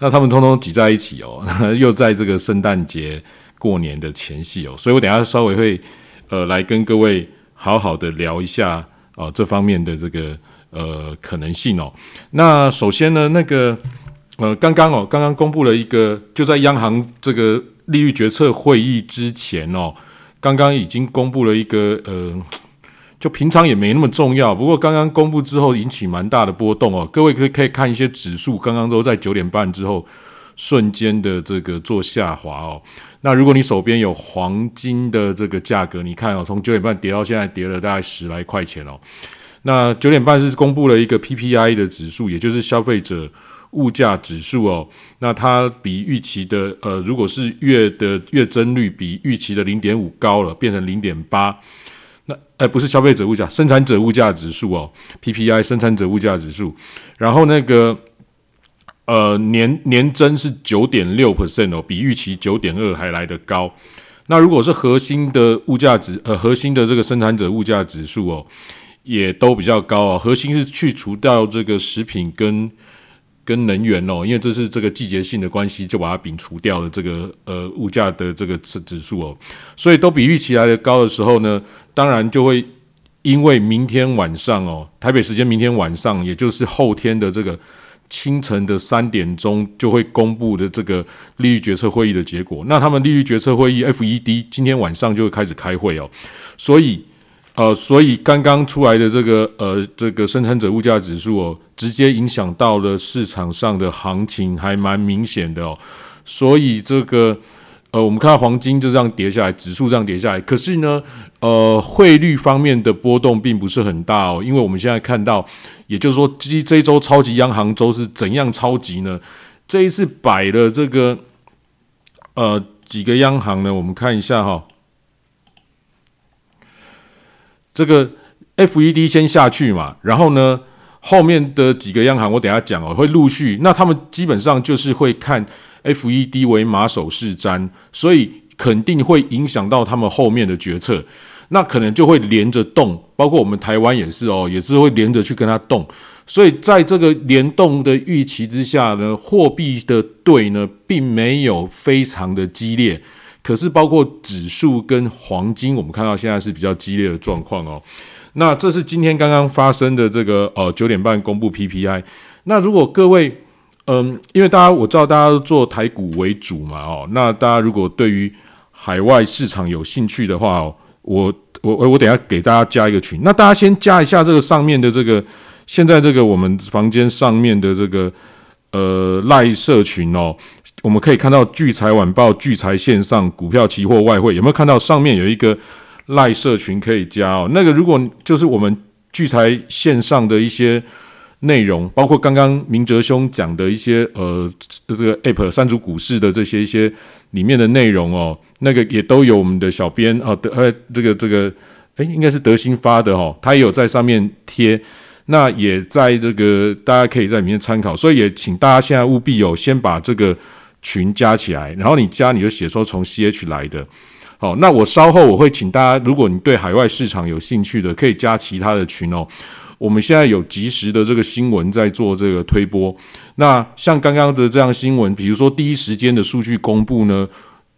那他们通通挤在一起哦，又在这个圣诞节过年的前夕哦，所以我等下稍微会呃来跟各位好好的聊一下哦这方面的这个呃可能性哦。那首先呢，那个呃刚刚哦刚刚公布了一个，就在央行这个利率决策会议之前哦，刚刚已经公布了一个呃。就平常也没那么重要，不过刚刚公布之后引起蛮大的波动哦。各位可以可以看一些指数，刚刚都在九点半之后瞬间的这个做下滑哦。那如果你手边有黄金的这个价格，你看哦，从九点半跌到现在跌了大概十来块钱哦。那九点半是公布了一个 PPI 的指数，也就是消费者物价指数哦。那它比预期的呃，如果是月的月增率比预期的零点五高了，变成零点八。那哎，不是消费者物价，生产者物价指数哦，PPI 生产者物价指数，然后那个呃年年增是九点六 percent 哦，比预期九点二还来得高。那如果是核心的物价指呃核心的这个生产者物价指数哦，也都比较高哦。核心是去除掉这个食品跟。跟能源哦，因为这是这个季节性的关系，就把它摒除掉了这个呃物价的这个指指数哦，所以都比预期来的高的时候呢，当然就会因为明天晚上哦，台北时间明天晚上，也就是后天的这个清晨的三点钟就会公布的这个利率决策会议的结果。那他们利率决策会议 FED 今天晚上就会开始开会哦，所以。呃，所以刚刚出来的这个呃，这个生产者物价指数哦，直接影响到了市场上的行情，还蛮明显的哦。所以这个呃，我们看到黄金就这样跌下来，指数这样跌下来，可是呢，呃，汇率方面的波动并不是很大哦，因为我们现在看到，也就是说，这这一周超级央行周是怎样超级呢？这一次摆了这个呃几个央行呢，我们看一下哈。这个 FED 先下去嘛，然后呢，后面的几个央行我等下讲哦，会陆续。那他们基本上就是会看 FED 为马首是瞻，所以肯定会影响到他们后面的决策。那可能就会连着动，包括我们台湾也是哦，也是会连着去跟他动。所以在这个联动的预期之下呢，货币的对呢，并没有非常的激烈。可是，包括指数跟黄金，我们看到现在是比较激烈的状况哦。那这是今天刚刚发生的这个呃九点半公布 PPI。那如果各位嗯，因为大家我知道大家都做台股为主嘛哦，那大家如果对于海外市场有兴趣的话哦，我我我我等下给大家加一个群。那大家先加一下这个上面的这个现在这个我们房间上面的这个呃赖社群哦。我们可以看到聚财晚报、聚财线上股票、期货、外汇，有没有看到上面有一个赖社群可以加哦？那个如果就是我们聚财线上的一些内容，包括刚刚明哲兄讲的一些呃这个 App 三足股市的这些一些里面的内容哦，那个也都有我们的小编啊德呃这个这个诶，应该是德兴发的哦，他也有在上面贴。那也在这个大家可以在里面参考，所以也请大家现在务必有先把这个。群加起来，然后你加你就写说从 C H 来的，好，那我稍后我会请大家，如果你对海外市场有兴趣的，可以加其他的群哦。我们现在有及时的这个新闻在做这个推播，那像刚刚的这样新闻，比如说第一时间的数据公布呢。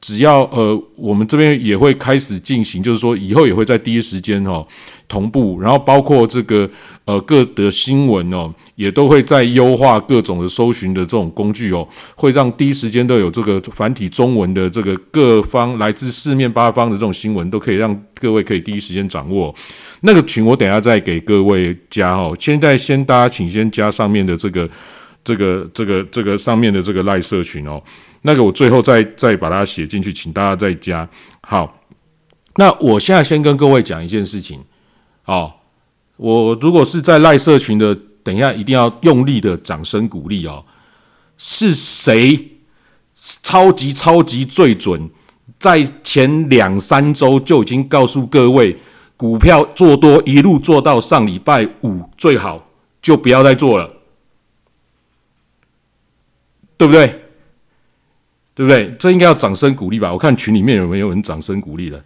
只要呃，我们这边也会开始进行，就是说以后也会在第一时间哦同步，然后包括这个呃各的新闻哦，也都会在优化各种的搜寻的这种工具哦，会让第一时间都有这个繁体中文的这个各方来自四面八方的这种新闻，都可以让各位可以第一时间掌握。那个群我等下再给各位加哦，现在先大家请先加上面的这个这个这个这个上面的这个赖社群哦。那个我最后再再把它写进去，请大家再加好。那我现在先跟各位讲一件事情哦，我如果是在赖社群的，等一下一定要用力的掌声鼓励哦。是谁超级超级最准，在前两三周就已经告诉各位，股票做多一路做到上礼拜五最好就不要再做了，对不对？对不对？这应该要掌声鼓励吧？我看群里面有没有人掌声鼓励的？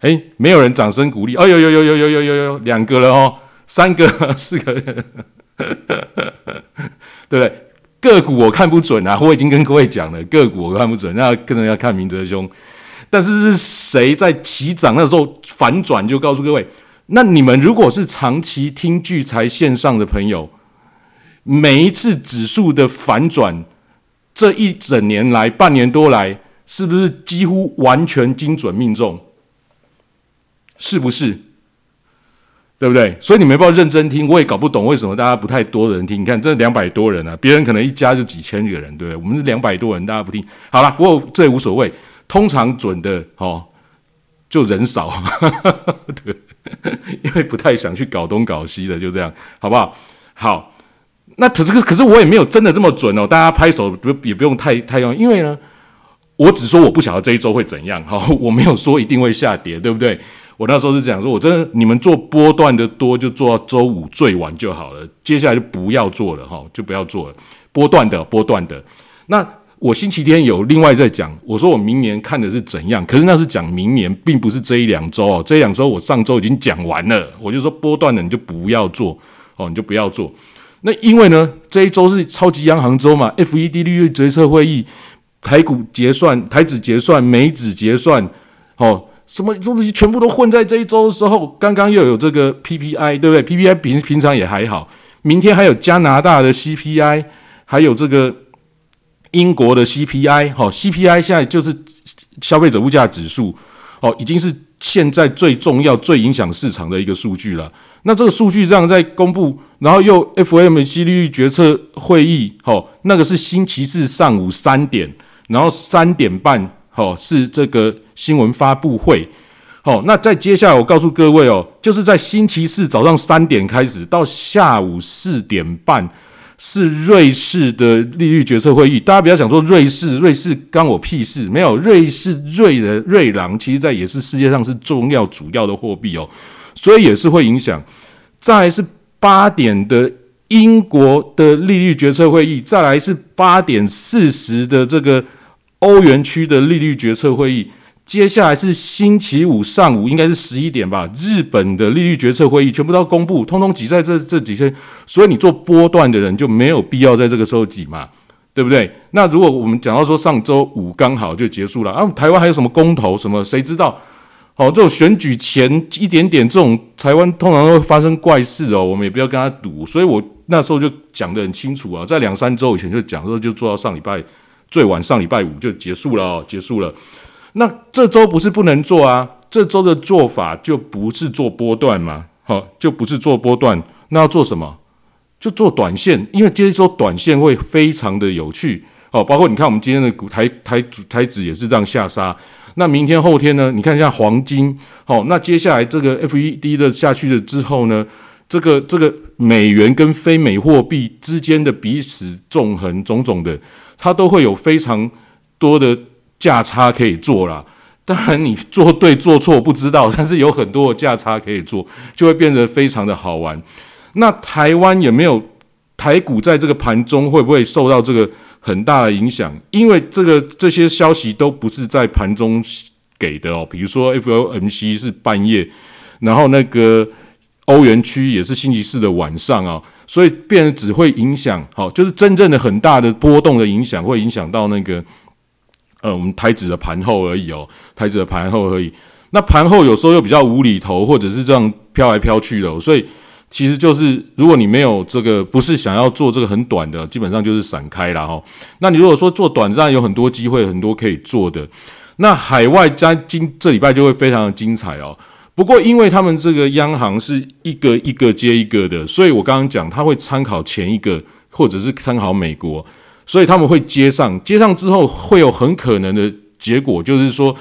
哎，没有人掌声鼓励。哦，有有有有有有有有两个了哦，三个四个，对不对？个股我看不准啊，我已经跟各位讲了，个股我看不准，那可能要看明哲兄。但是是谁在起涨那时候反转？就告诉各位，那你们如果是长期听聚财线上的朋友，每一次指数的反转，这一整年来半年多来，是不是几乎完全精准命中？是不是？对不对？所以你没办法认真听，我也搞不懂为什么大家不太多人听。你看这两百多人啊，别人可能一家就几千个人，对不对？我们是两百多人，大家不听。好了，不过这也无所谓。通常准的哦，就人少，对，因为不太想去搞东搞西的，就这样，好不好？好，那可是可是我也没有真的这么准哦，大家拍手不也不用太太用，因为呢，我只说我不晓得这一周会怎样，好，我没有说一定会下跌，对不对？我那时候是讲说，我真的你们做波段的多，就做到周五最晚就好了，接下来就不要做了哈，就不要做了波段的波段的。那我星期天有另外在讲，我说我明年看的是怎样，可是那是讲明年，并不是这一两周哦。这一两周我上周已经讲完了，我就说波段的你就不要做哦，你就不要做。那因为呢，这一周是超级央行周嘛，FED 利率决策会议，台股结算、台指结算、美指结算，哦。什么东西全部都混在这一周的时候，刚刚又有这个 PPI，对不对？PPI 平平常也还好，明天还有加拿大的 CPI，还有这个英国的 CPI，好，CPI 现在就是消费者物价指数，哦，已经是现在最重要、最影响市场的一个数据了。那这个数据这样在公布，然后又 FOMC 利率决策会议，好，那个是星期四上午三点，然后三点半。哦，是这个新闻发布会。好，那在接下来，我告诉各位哦，就是在星期四早上三点开始到下午四点半，是瑞士的利率决策会议。大家不要想说瑞士，瑞士干我屁事？没有，瑞士瑞的瑞郎，其实在也是世界上是重要主要的货币哦，所以也是会影响。再来是八点的英国的利率决策会议，再来是八点四十的这个。欧元区的利率决策会议，接下来是星期五上午，应该是十一点吧。日本的利率决策会议全部都要公布，通通挤在这这几天，所以你做波段的人就没有必要在这个时候挤嘛，对不对？那如果我们讲到说上周五刚好就结束了，啊，台湾还有什么公投什么，谁知道？哦，这种选举前一点点这种台湾通常都会发生怪事哦，我们也不要跟他赌。所以我那时候就讲得很清楚啊，在两三周以前就讲说，就做到上礼拜。最晚上礼拜五就结束了哦，结束了。那这周不是不能做啊？这周的做法就不是做波段嘛？好，就不是做波段，那要做什么？就做短线，因为接收短线会非常的有趣哦。包括你看，我们今天的股台台台指也是这样下杀。那明天后天呢？你看一下黄金，好，那接下来这个 FED 的下去了之后呢？这个这个美元跟非美货币之间的彼此纵横种种的。它都会有非常多的价差可以做啦。当然你做对做错不知道，但是有很多价差可以做，就会变得非常的好玩。那台湾有没有台股在这个盘中会不会受到这个很大的影响？因为这个这些消息都不是在盘中给的哦，比如说 FOMC 是半夜，然后那个欧元区也是星期四的晚上啊。所以变得只会影响，好，就是真正的很大的波动的影响，会影响到那个，呃，我们台指的盘后而已哦，台指的盘后而已。那盘后有时候又比较无厘头，或者是这样飘来飘去的，所以其实就是如果你没有这个，不是想要做这个很短的，基本上就是闪开了哈。那你如果说做短，暂有很多机会，很多可以做的。那海外加今这礼拜就会非常的精彩哦。不过，因为他们这个央行是一个一个接一个的，所以我刚刚讲他会参考前一个，或者是参考美国，所以他们会接上，接上之后会有很可能的结果，就是说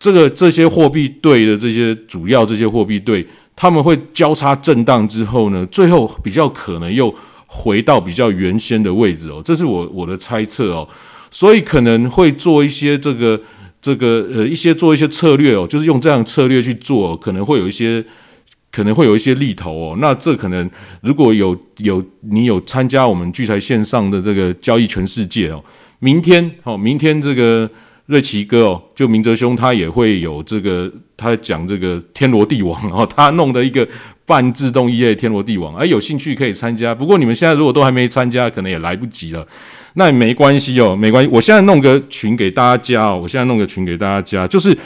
这个这些货币对的这些主要这些货币对，他们会交叉震荡之后呢，最后比较可能又回到比较原先的位置哦，这是我我的猜测哦，所以可能会做一些这个。这个呃，一些做一些策略哦，就是用这样策略去做，可能会有一些，可能会有一些利头哦。那这可能如果有有你有参加我们聚财线上的这个交易全世界哦，明天哦，明天这个瑞奇哥哦，就明哲兄他也会有这个，他讲这个天罗地网哦，他弄的一个半自动 EA 天罗地网，哎，有兴趣可以参加。不过你们现在如果都还没参加，可能也来不及了。那也没关系哦，没关系。我现在弄个群给大家加哦，我现在弄个群给大家加，就是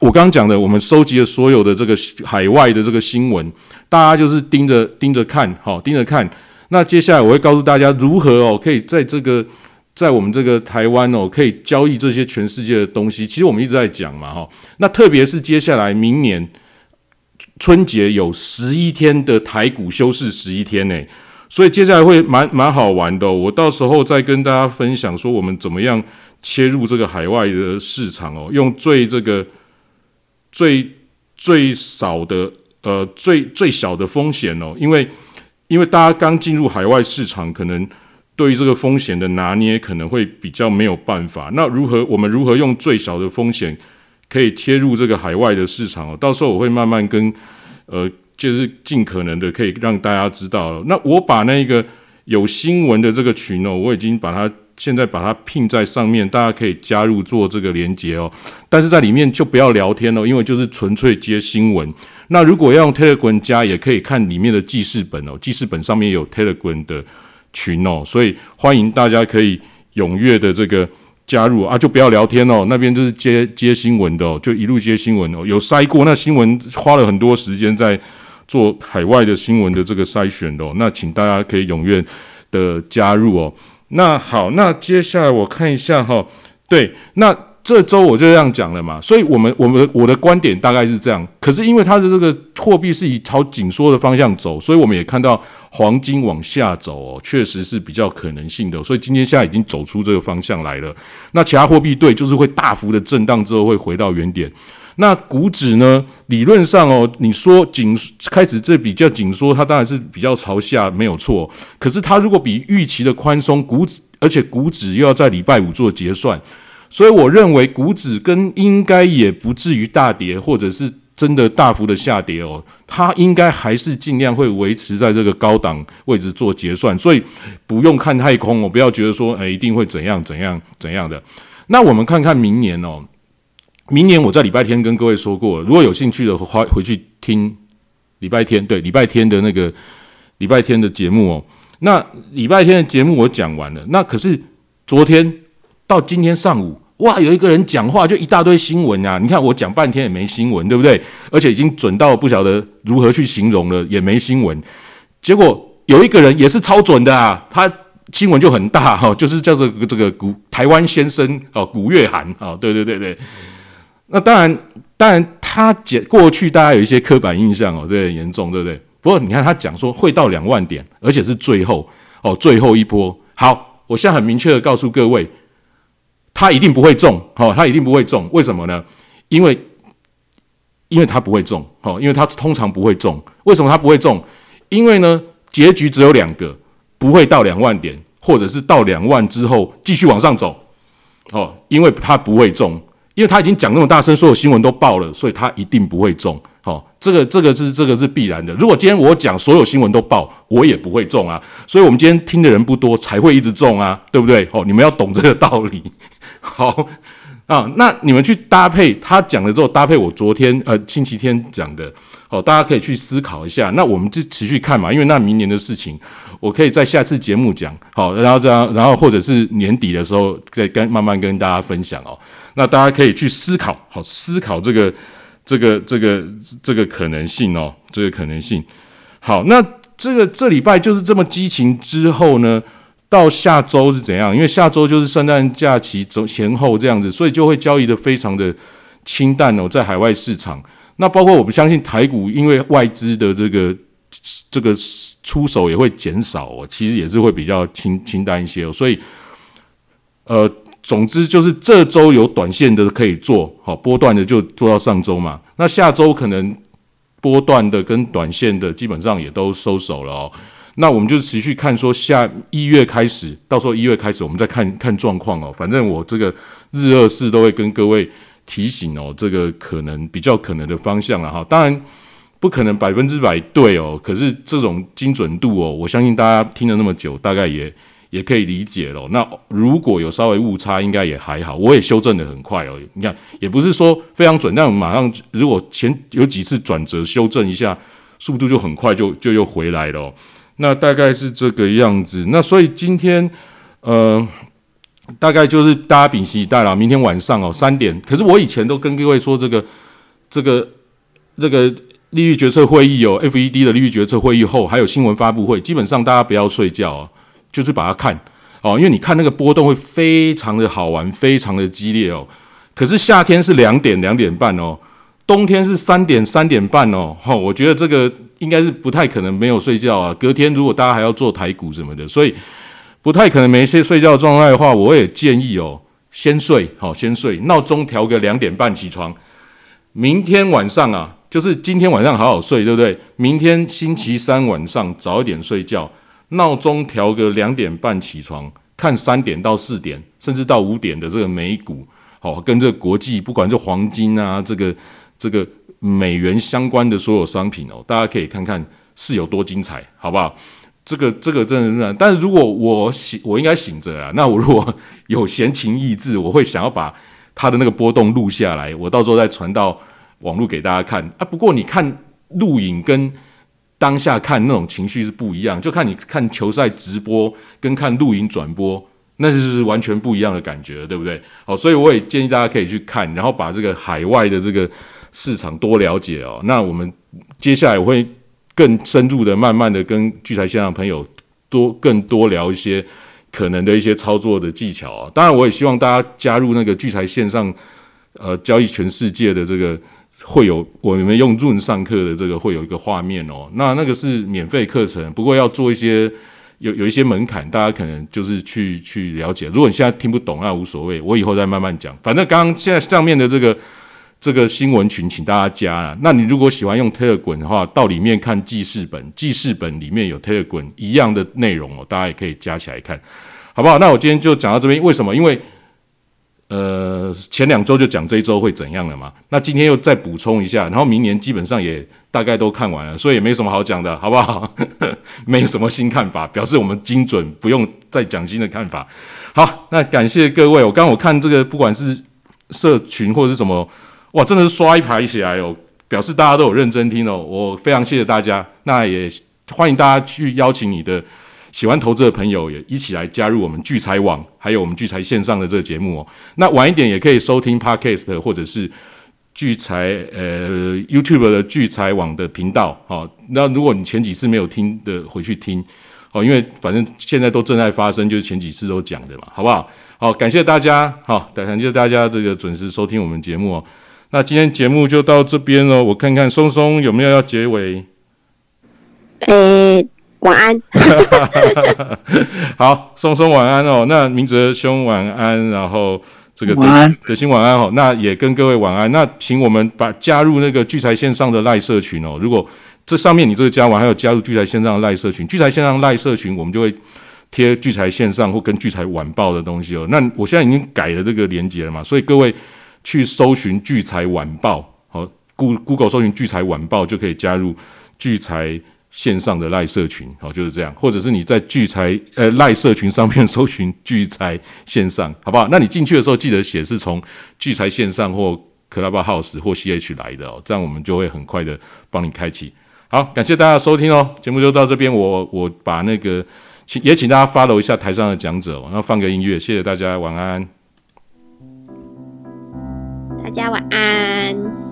我刚刚讲的，我们收集了所有的这个海外的这个新闻，大家就是盯着盯着看，好盯着看。那接下来我会告诉大家如何哦，可以在这个在我们这个台湾哦，可以交易这些全世界的东西。其实我们一直在讲嘛，哈。那特别是接下来明年春节有十一天的台股休市十一天呢。所以接下来会蛮蛮好玩的，我到时候再跟大家分享说我们怎么样切入这个海外的市场哦，用最这个最最少的呃最最小的风险哦，因为因为大家刚进入海外市场，可能对于这个风险的拿捏可能会比较没有办法。那如何我们如何用最小的风险可以切入这个海外的市场哦？到时候我会慢慢跟呃。就是尽可能的可以让大家知道。那我把那个有新闻的这个群哦，我已经把它现在把它拼在上面，大家可以加入做这个连接哦。但是在里面就不要聊天哦，因为就是纯粹接新闻。那如果要用 Telegram 加，也可以看里面的记事本哦，记事本上面有 Telegram 的群哦，所以欢迎大家可以踊跃的这个。加入啊，就不要聊天哦。那边就是接接新闻的哦，就一路接新闻哦。有筛过，那新闻花了很多时间在做海外的新闻的这个筛选的。那请大家可以踊跃的加入哦。那好，那接下来我看一下哈，对，那。这周我就这样讲了嘛，所以我们我们我的观点大概是这样。可是因为它的这个货币是以朝紧缩的方向走，所以我们也看到黄金往下走哦，确实是比较可能性的。所以今天现在已经走出这个方向来了。那其他货币对，就是会大幅的震荡之后会回到原点。那股指呢？理论上哦，你说紧开始这比较紧缩，它当然是比较朝下，没有错。可是它如果比预期的宽松，股指而且股指又要在礼拜五做结算。所以我认为股指跟应该也不至于大跌，或者是真的大幅的下跌哦，它应该还是尽量会维持在这个高档位置做结算，所以不用看太空哦，不要觉得说诶一定会怎样怎样怎样的。那我们看看明年哦，明年我在礼拜天跟各位说过，如果有兴趣的话，回去听礼拜天对礼拜天的那个礼拜天的节目哦。那礼拜天的节目我讲完了，那可是昨天。到今天上午，哇，有一个人讲话就一大堆新闻啊！你看我讲半天也没新闻，对不对？而且已经准到不晓得如何去形容了，也没新闻。结果有一个人也是超准的啊，他新闻就很大哈，就是叫做这个古台湾先生哦，古月涵啊，对对对对。那当然，当然他讲过去大家有一些刻板印象哦，这很严重，对不对？不过你看他讲说会到两万点，而且是最后哦，最后一波。好，我现在很明确的告诉各位。他一定不会中，好，他一定不会中，为什么呢？因为，因为他不会中，好，因为他通常不会中。为什么他不会中？因为呢，结局只有两个，不会到两万点，或者是到两万之后继续往上走，哦，因为他不会中，因为他已经讲那么大声，所有新闻都报了，所以他一定不会中。好，这个这个是这个是必然的。如果今天我讲所有新闻都报，我也不会中啊。所以，我们今天听的人不多，才会一直中啊，对不对？哦，你们要懂这个道理。好啊，那你们去搭配他讲了之后，搭配我昨天呃星期天讲的，好，大家可以去思考一下。那我们就持续看嘛，因为那明年的事情，我可以在下次节目讲。好，然后这样，然后或者是年底的时候再跟慢慢跟大家分享哦。那大家可以去思考，好，思考这个。这个这个这个可能性哦，这个可能性。好，那这个这礼拜就是这么激情之后呢，到下周是怎样？因为下周就是圣诞假期走前后这样子，所以就会交易的非常的清淡哦，在海外市场。那包括我不相信台股，因为外资的这个这个出手也会减少哦，其实也是会比较清清淡一些哦，所以呃。总之就是这周有短线的可以做好，波段的就做到上周嘛。那下周可能波段的跟短线的基本上也都收手了哦。那我们就持续看说下一月开始，到时候一月开始我们再看看状况哦。反正我这个日二四都会跟各位提醒哦，这个可能比较可能的方向了哈。当然不可能百分之百对哦，可是这种精准度哦，我相信大家听了那么久，大概也。也可以理解了。那如果有稍微误差，应该也还好。我也修正的很快哦。你看，也不是说非常准，但我马上如果前有几次转折修正一下，速度就很快就就又回来了。那大概是这个样子。那所以今天呃，大概就是大家屏息以待了。明天晚上哦三点，可是我以前都跟各位说这个这个这个利率决策会议哦，FED 的利率决策会议后还有新闻发布会，基本上大家不要睡觉哦。就是把它看哦，因为你看那个波动会非常的好玩，非常的激烈哦。可是夏天是两点两点半哦，冬天是三点三点半哦。哈，我觉得这个应该是不太可能没有睡觉啊。隔天如果大家还要做台股什么的，所以不太可能没睡睡觉状态的话，我也建议哦，先睡好，先睡，闹钟调个两点半起床。明天晚上啊，就是今天晚上好好睡，对不对？明天星期三晚上早一点睡觉。闹钟调个两点半起床，看三点到四点，甚至到五点的这个美股，好，跟这国际不管是黄金啊，这个这个美元相关的所有商品哦，大家可以看看是有多精彩，好不好？这个这个真的是，但是如果我醒，我应该醒着啊。那我如果有闲情逸致，我会想要把它的那个波动录下来，我到时候再传到网络给大家看啊。不过你看录影跟。当下看那种情绪是不一样，就看你看球赛直播跟看录影转播，那就是完全不一样的感觉，对不对？好，所以我也建议大家可以去看，然后把这个海外的这个市场多了解哦。那我们接下来我会更深入的、慢慢的跟聚财线上朋友多更多聊一些可能的一些操作的技巧啊。当然，我也希望大家加入那个聚财线上呃交易全世界的这个。会有我们用 Zoom 上课的这个会有一个画面哦，那那个是免费课程，不过要做一些有有一些门槛，大家可能就是去去了解。如果你现在听不懂，那无所谓，我以后再慢慢讲。反正刚刚现在上面的这个这个新闻群，请大家加啊。那你如果喜欢用 Telegram 的话，到里面看记事本，记事本里面有 Telegram 一样的内容哦，大家也可以加起来看，好不好？那我今天就讲到这边，为什么？因为呃，前两周就讲这一周会怎样了嘛？那今天又再补充一下，然后明年基本上也大概都看完了，所以也没什么好讲的，好不好？没有什么新看法，表示我们精准，不用再讲新的看法。好，那感谢各位。我刚我看这个，不管是社群或者是什么，哇，真的是刷一排起来哦，表示大家都有认真听哦。我非常谢谢大家，那也欢迎大家去邀请你的。喜欢投资的朋友也一起来加入我们聚财网，还有我们聚财线上的这个节目哦。那晚一点也可以收听 Podcast 或者是聚财呃 YouTube 的聚财网的频道。好，那如果你前几次没有听的，回去听哦，因为反正现在都正在发生，就是前几次都讲的嘛，好不好？好，感谢大家，好，感谢大家这个准时收听我们节目哦。那今天节目就到这边喽，我看看松松有没有要结尾。呃。晚安，好，松松晚安哦。那明哲兄晚安，然后这个德兴晚安哦。那也跟各位晚安。那请我们把加入那个聚财线上的赖社群哦。如果这上面你这个加完，还有加入聚财线上的赖社群，聚财线上赖社群，我们就会贴聚财线上或跟聚财晚报的东西哦。那我现在已经改了这个连接了嘛，所以各位去搜寻聚财晚报，好，Google 搜寻聚财晚报就可以加入聚财。线上的赖社群，好就是这样，或者是你在聚财呃赖社群上面搜寻聚财线上，好不好？那你进去的时候记得写是从聚财线上或 Clubhouse 或 CH 来的哦，这样我们就会很快的帮你开启。好，感谢大家收听哦，节目就到这边，我我把那个请也请大家 follow 一下台上的讲者，然后放个音乐，谢谢大家，晚安。大家晚安。